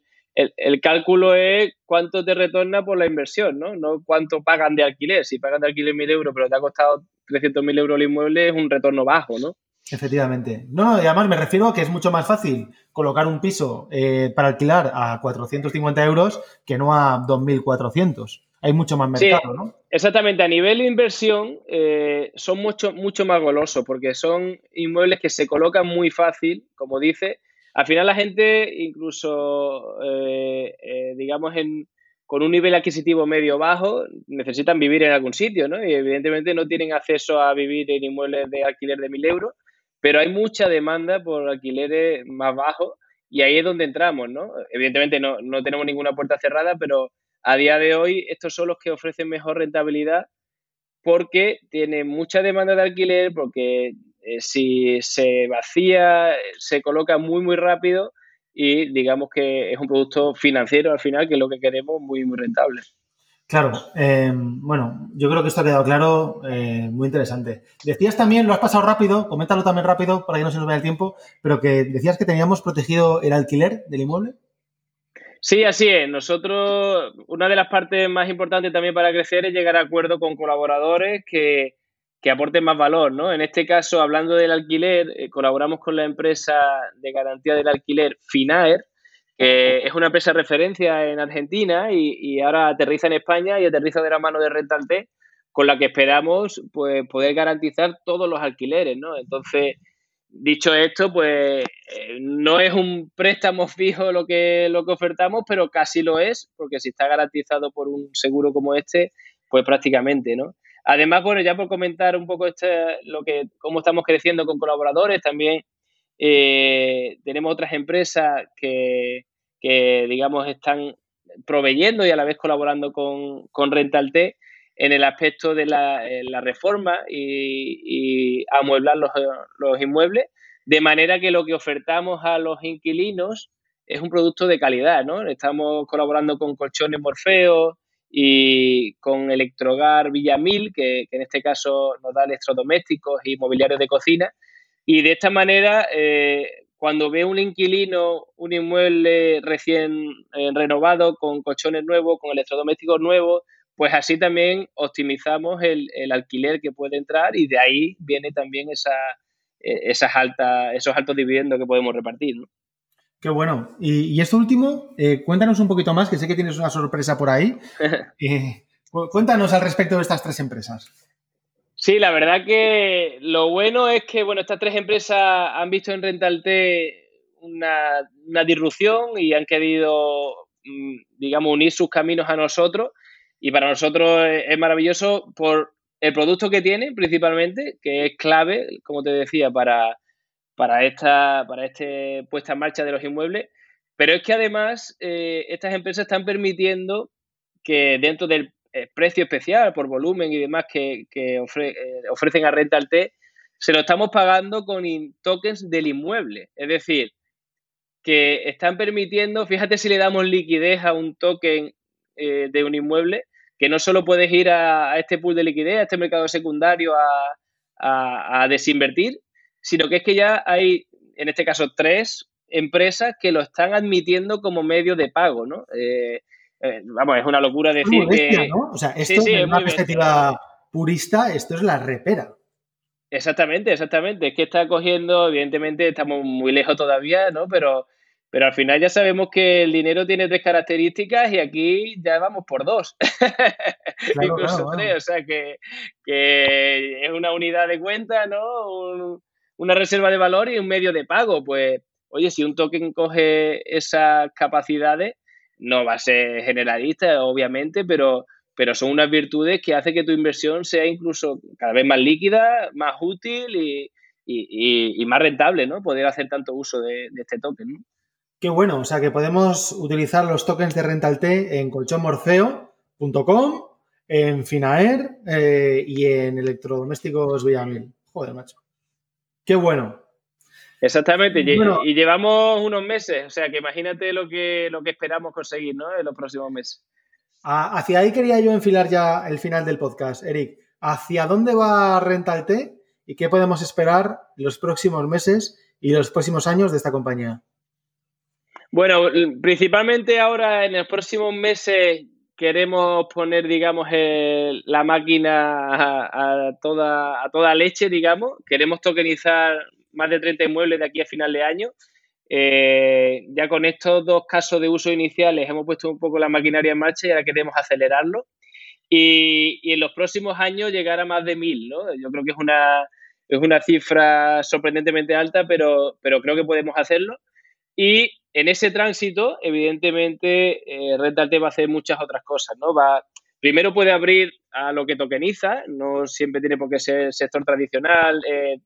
el, cálculo es cuánto te retorna por la inversión, ¿no? No cuánto pagan de alquiler. Si pagan de alquiler 1.000 euros, pero te ha costado 300.000 euros el inmueble, es un retorno bajo, ¿no? Efectivamente. No, y además me refiero a que es mucho más fácil colocar un piso eh, para alquilar a 450 euros que no a 2.400. Hay mucho más mercado, ¿no? Exactamente. A nivel de inversión eh, son mucho, mucho más golosos porque son inmuebles que se colocan muy fácil, como dice. Al final la gente, incluso, eh, digamos, en, con un nivel adquisitivo medio bajo, necesitan vivir en algún sitio, ¿no? Y evidentemente no tienen acceso a vivir en inmuebles de alquiler de 1.000 euros pero hay mucha demanda por alquileres más bajos y ahí es donde entramos, ¿no? Evidentemente no, no tenemos ninguna puerta cerrada, pero a día de hoy estos son los que ofrecen mejor rentabilidad porque tienen mucha demanda de alquiler, porque eh, si se vacía, se coloca muy, muy rápido y digamos que es un producto financiero al final, que es lo que queremos, muy, muy rentable. Claro, eh, bueno, yo creo que esto ha quedado claro, eh, muy interesante. Decías también, lo has pasado rápido, coméntalo también rápido para que no se nos vaya el tiempo, pero que decías que teníamos protegido el alquiler del inmueble. Sí, así es. Nosotros, una de las partes más importantes también para crecer es llegar a acuerdo con colaboradores que, que aporten más valor, ¿no? En este caso, hablando del alquiler, eh, colaboramos con la empresa de garantía del alquiler Finaer, que es una empresa de referencia en Argentina y, ahora aterriza en España y aterriza de la mano de Rental-T, con la que esperamos pues, poder garantizar todos los alquileres, ¿no? Entonces, dicho esto, pues eh, no es un préstamo fijo lo que, lo que ofertamos, pero casi lo es, porque si está garantizado por un seguro como este, pues prácticamente, ¿no? Además, bueno, ya por comentar un poco este, lo que, cómo estamos creciendo con colaboradores, también eh, tenemos otras empresas que, digamos, están proveyendo y a la vez colaborando con, con Rental-T en el aspecto de la, reforma y, amueblar los, los, inmuebles, de manera que lo que ofertamos a los inquilinos es un producto de calidad, ¿no? Estamos colaborando con Colchones Morfeo, y con Electrogar Villamil, que, que en este caso nos da electrodomésticos y mobiliarios de cocina. Y de esta manera, eh, cuando ve un inquilino un inmueble recién eh, renovado, con colchones nuevos, con electrodomésticos nuevos, pues así también optimizamos el, el, alquiler que puede entrar y de ahí viene también esa, eh, esas altas, esos altos dividendos que podemos repartir. Qué bueno. Y, esto último, eh, cuéntanos un poquito más, que sé que tienes una sorpresa por ahí. Eh, cuéntanos al respecto de estas tres empresas. Sí, la verdad que lo bueno es que, bueno, estas tres empresas han visto en Rental-T una, una disrupción y han querido, mm, digamos, unir sus caminos a nosotros. Y para nosotros es maravilloso por el producto que tienen, principalmente, que es clave, como te decía, para, para esta para este puesta en marcha de los inmuebles. Pero es que además eh, estas empresas están permitiendo que dentro del eh, precio especial por volumen y demás que, eh, ofrecen a Rental T, se lo estamos pagando con tokens del inmueble. Es decir, que están permitiendo, fíjate si le damos liquidez a un token de un inmueble, que no solo puedes ir a, este pool de liquidez, a este mercado secundario a desinvertir, sino que es que ya hay, en este caso, tres empresas que lo están admitiendo como medio de pago, ¿no? Eh, eh, vamos, es una locura decir que... ¿no? O sea, esto sí, una perspectiva purista, esto es la repera. Exactamente, exactamente. Es que está cogiendo, evidentemente estamos muy lejos todavía, ¿no? Pero, pero al final ya sabemos que el dinero tiene tres características y aquí ya vamos por dos. Incluso tres. O sea que, que, es una unidad de cuenta, ¿no? Un, una reserva de valor y un medio de pago. Pues, oye, si un token coge esas capacidades, no va a ser generalista, obviamente, pero, pero son unas virtudes que hacen que tu inversión sea incluso cada vez más líquida, más útil y, más rentable, ¿no? Poder hacer tanto uso de, este token. Qué bueno, o sea que podemos utilizar los tokens de Rental T en colchonmorfeo.com, en Finaer eh, y en electrodomésticos Villamil. Joder, macho. Qué bueno. Exactamente, y llevamos unos meses, o sea que imagínate lo que, lo que esperamos conseguir ¿no? en los próximos meses. Hacia ahí quería yo enfilar ya el final del podcast, Eric. ¿Hacia dónde va Rental T y qué podemos esperar los próximos meses y los próximos años de esta compañía? Bueno, principalmente ahora en los próximos meses queremos poner, digamos, la máquina a, toda, a toda leche, digamos. Queremos tokenizar más de 30 inmuebles de aquí a final de año. Eh, ya con estos dos casos de uso iniciales hemos puesto un poco la maquinaria en marcha y ahora queremos acelerarlo. Y, en los próximos años llegar a más de mil, ¿no? Yo creo que es una, es una cifra sorprendentemente alta, pero, pero creo que podemos hacerlo. Y en ese tránsito, evidentemente, eh, Rental va a hacer muchas otras cosas, ¿no? Va, primero puede abrir a lo que tokeniza, no siempre tiene por qué ser sector tradicional, eh,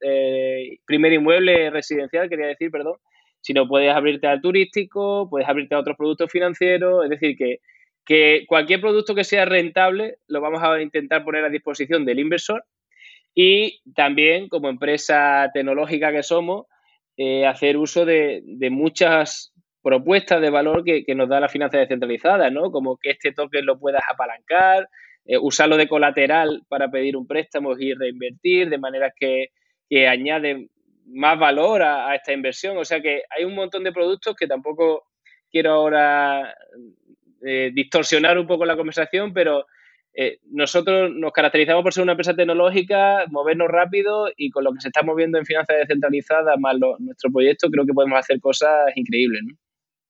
eh, primer inmueble residencial, quería decir, perdón, sino puedes abrirte al turístico, puedes abrirte a otros productos financieros, es decir, que, que cualquier producto que sea rentable lo vamos a intentar poner a disposición del inversor y también como empresa tecnológica que somos, eh, hacer uso de, muchas propuestas de valor que, nos da la finanza descentralizada, ¿no? Como que este token lo puedas apalancar, eh, usarlo de colateral para pedir un préstamo y reinvertir, de manera que, que añade más valor a, esta inversión. O sea que hay un montón de productos que tampoco quiero ahora eh, distorsionar un poco la conversación, pero eh, nosotros nos caracterizamos por ser una empresa tecnológica, movernos rápido y con lo que se está moviendo en finanzas descentralizadas más nuestro proyecto, creo que podemos hacer cosas increíbles. ¿no?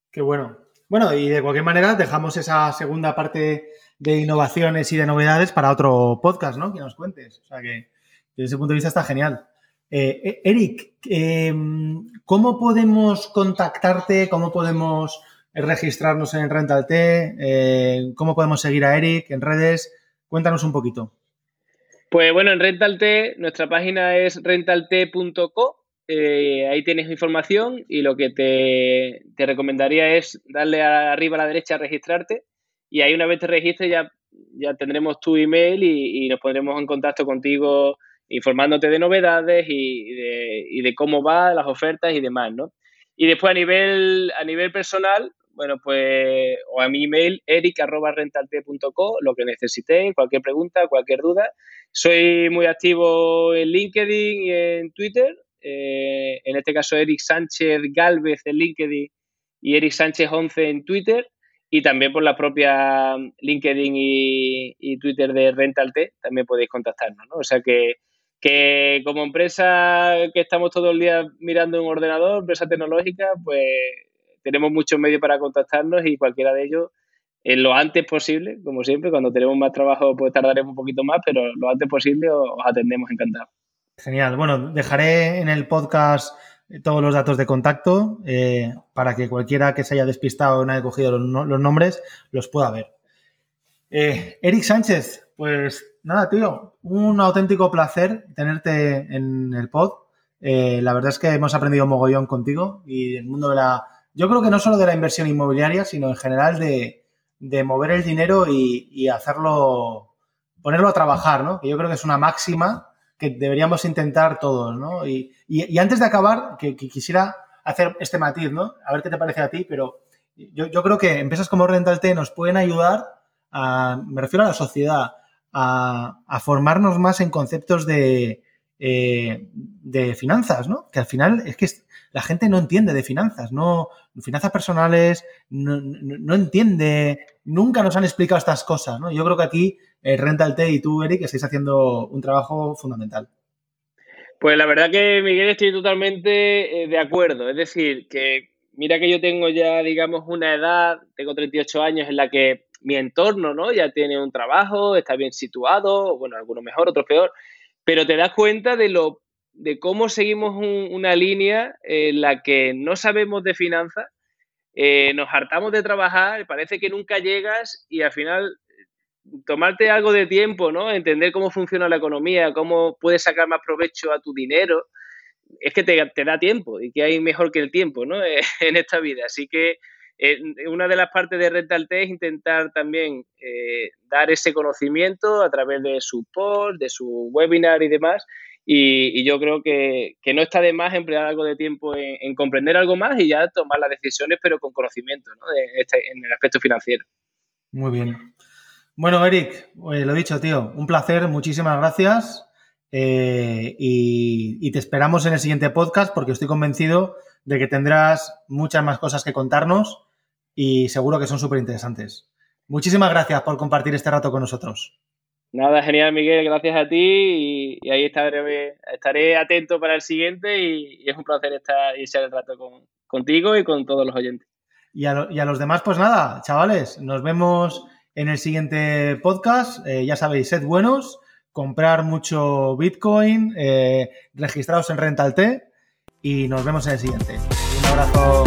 Qué bueno. Bueno, y de cualquier manera dejamos esa segunda parte de innovaciones y de novedades para otro podcast, ¿no? Que nos cuentes. O sea que desde ese punto de vista está genial. Eh, eh, Eric, em, ¿cómo podemos contactarte? ¿Cómo podemos registrarnos en Rental T? ¿Cómo podemos seguir a Eric en redes? Cuéntanos un poquito. Pues bueno, en Rental T, nuestra página es rentalt.co. Eh, ahí tienes información y lo que te, recomendaría es darle arriba a la derecha a registrarte y ahí una vez te registres ya, ya tendremos tu email y, nos pondremos en contacto contigo informándote de novedades y de, y de, cómo va las ofertas y demás, ¿no? Y después a nivel, a nivel personal, bueno, pues, o a mi email, eric.rentalte.co, lo que necesitéis, cualquier pregunta, cualquier duda. Soy muy activo en LinkedIn y en Twitter. Eh, en este caso, Eric Sánchez Galvez en LinkedIn y Eric Sánchez 11 en Twitter. Y también por la propia LinkedIn y, Twitter de Rentalte también podéis contactarnos, ¿no? O sea que, que como empresa que estamos todo el día mirando un ordenador, empresa tecnológica, pues tenemos muchos medios para contactarnos y cualquiera de ellos lo antes posible, como siempre, cuando tenemos más trabajo pues tardaremos un poquito más, pero lo antes posible os, atendemos encantados. Genial. Bueno, dejaré en el podcast todos los datos de contacto eh, para que cualquiera que se haya despistado o no haya cogido los, nombres los pueda ver. Eh, Eric Sánchez, pues nada, tío, un auténtico placer tenerte en el pod. Eh, la verdad es que hemos aprendido mogollón contigo y el mundo de la yo creo que no solo de la inversión inmobiliaria, sino en general de, mover el dinero y, hacerlo, ponerlo a trabajar, ¿no? Que yo creo que es una máxima que deberíamos intentar todos, ¿no? Y, antes de acabar, que, quisiera hacer este matiz, ¿no? A ver qué te parece a ti, pero yo, creo que empresas como Rental T nos pueden ayudar, a, me refiero a la sociedad, a, formarnos más en conceptos de, eh, de finanzas, ¿no? Que al final es que la gente no entiende de finanzas, no, finanzas personales, no, entiende, nunca nos han explicado estas cosas, ¿no? Yo creo que aquí eh, Rental T y tú, Eric, estáis haciendo un trabajo fundamental. Pues la verdad que, Miguel, estoy totalmente eh, de acuerdo. Es decir, que mira que yo tengo ya, digamos, una edad, tengo 38 años en la que mi entorno, ¿no? Ya tiene un trabajo, está bien situado, bueno, algunos mejor, otros peor, pero te das cuenta de lo de cómo seguimos una línea en la que no sabemos de finanzas, eh, nos hartamos de trabajar, parece que nunca llegas y al final tomarte algo de tiempo, ¿no? Entender cómo funciona la economía, cómo puedes sacar más provecho a tu dinero, es que te, da tiempo y que hay mejor que el tiempo, ¿no? en esta vida. Así que una de las partes de Rental T es intentar también eh, dar ese conocimiento a través de su post, de su webinar y demás, y, yo creo que, no está de más emplear algo de tiempo en, comprender algo más y ya tomar las decisiones, pero con conocimiento ¿no? Este, en el aspecto financiero. Muy bien. Bueno, Eric, eh, lo dicho, tío, un placer, muchísimas gracias. Eh, y, te esperamos en el siguiente podcast porque estoy convencido de que tendrás muchas más cosas que contarnos y seguro que son súper interesantes. Muchísimas gracias por compartir este rato con nosotros. Nada, genial, Miguel, gracias a ti y, ahí estaré, estaré atento para el siguiente y, es un placer estar y echar el rato contigo y con todos los oyentes. Y a, los demás, pues nada, chavales, nos vemos en el siguiente podcast. Eh, ya sabéis, sed buenos, comprar mucho Bitcoin, eh, registrados en Rental T y nos vemos en el siguiente. Un abrazo.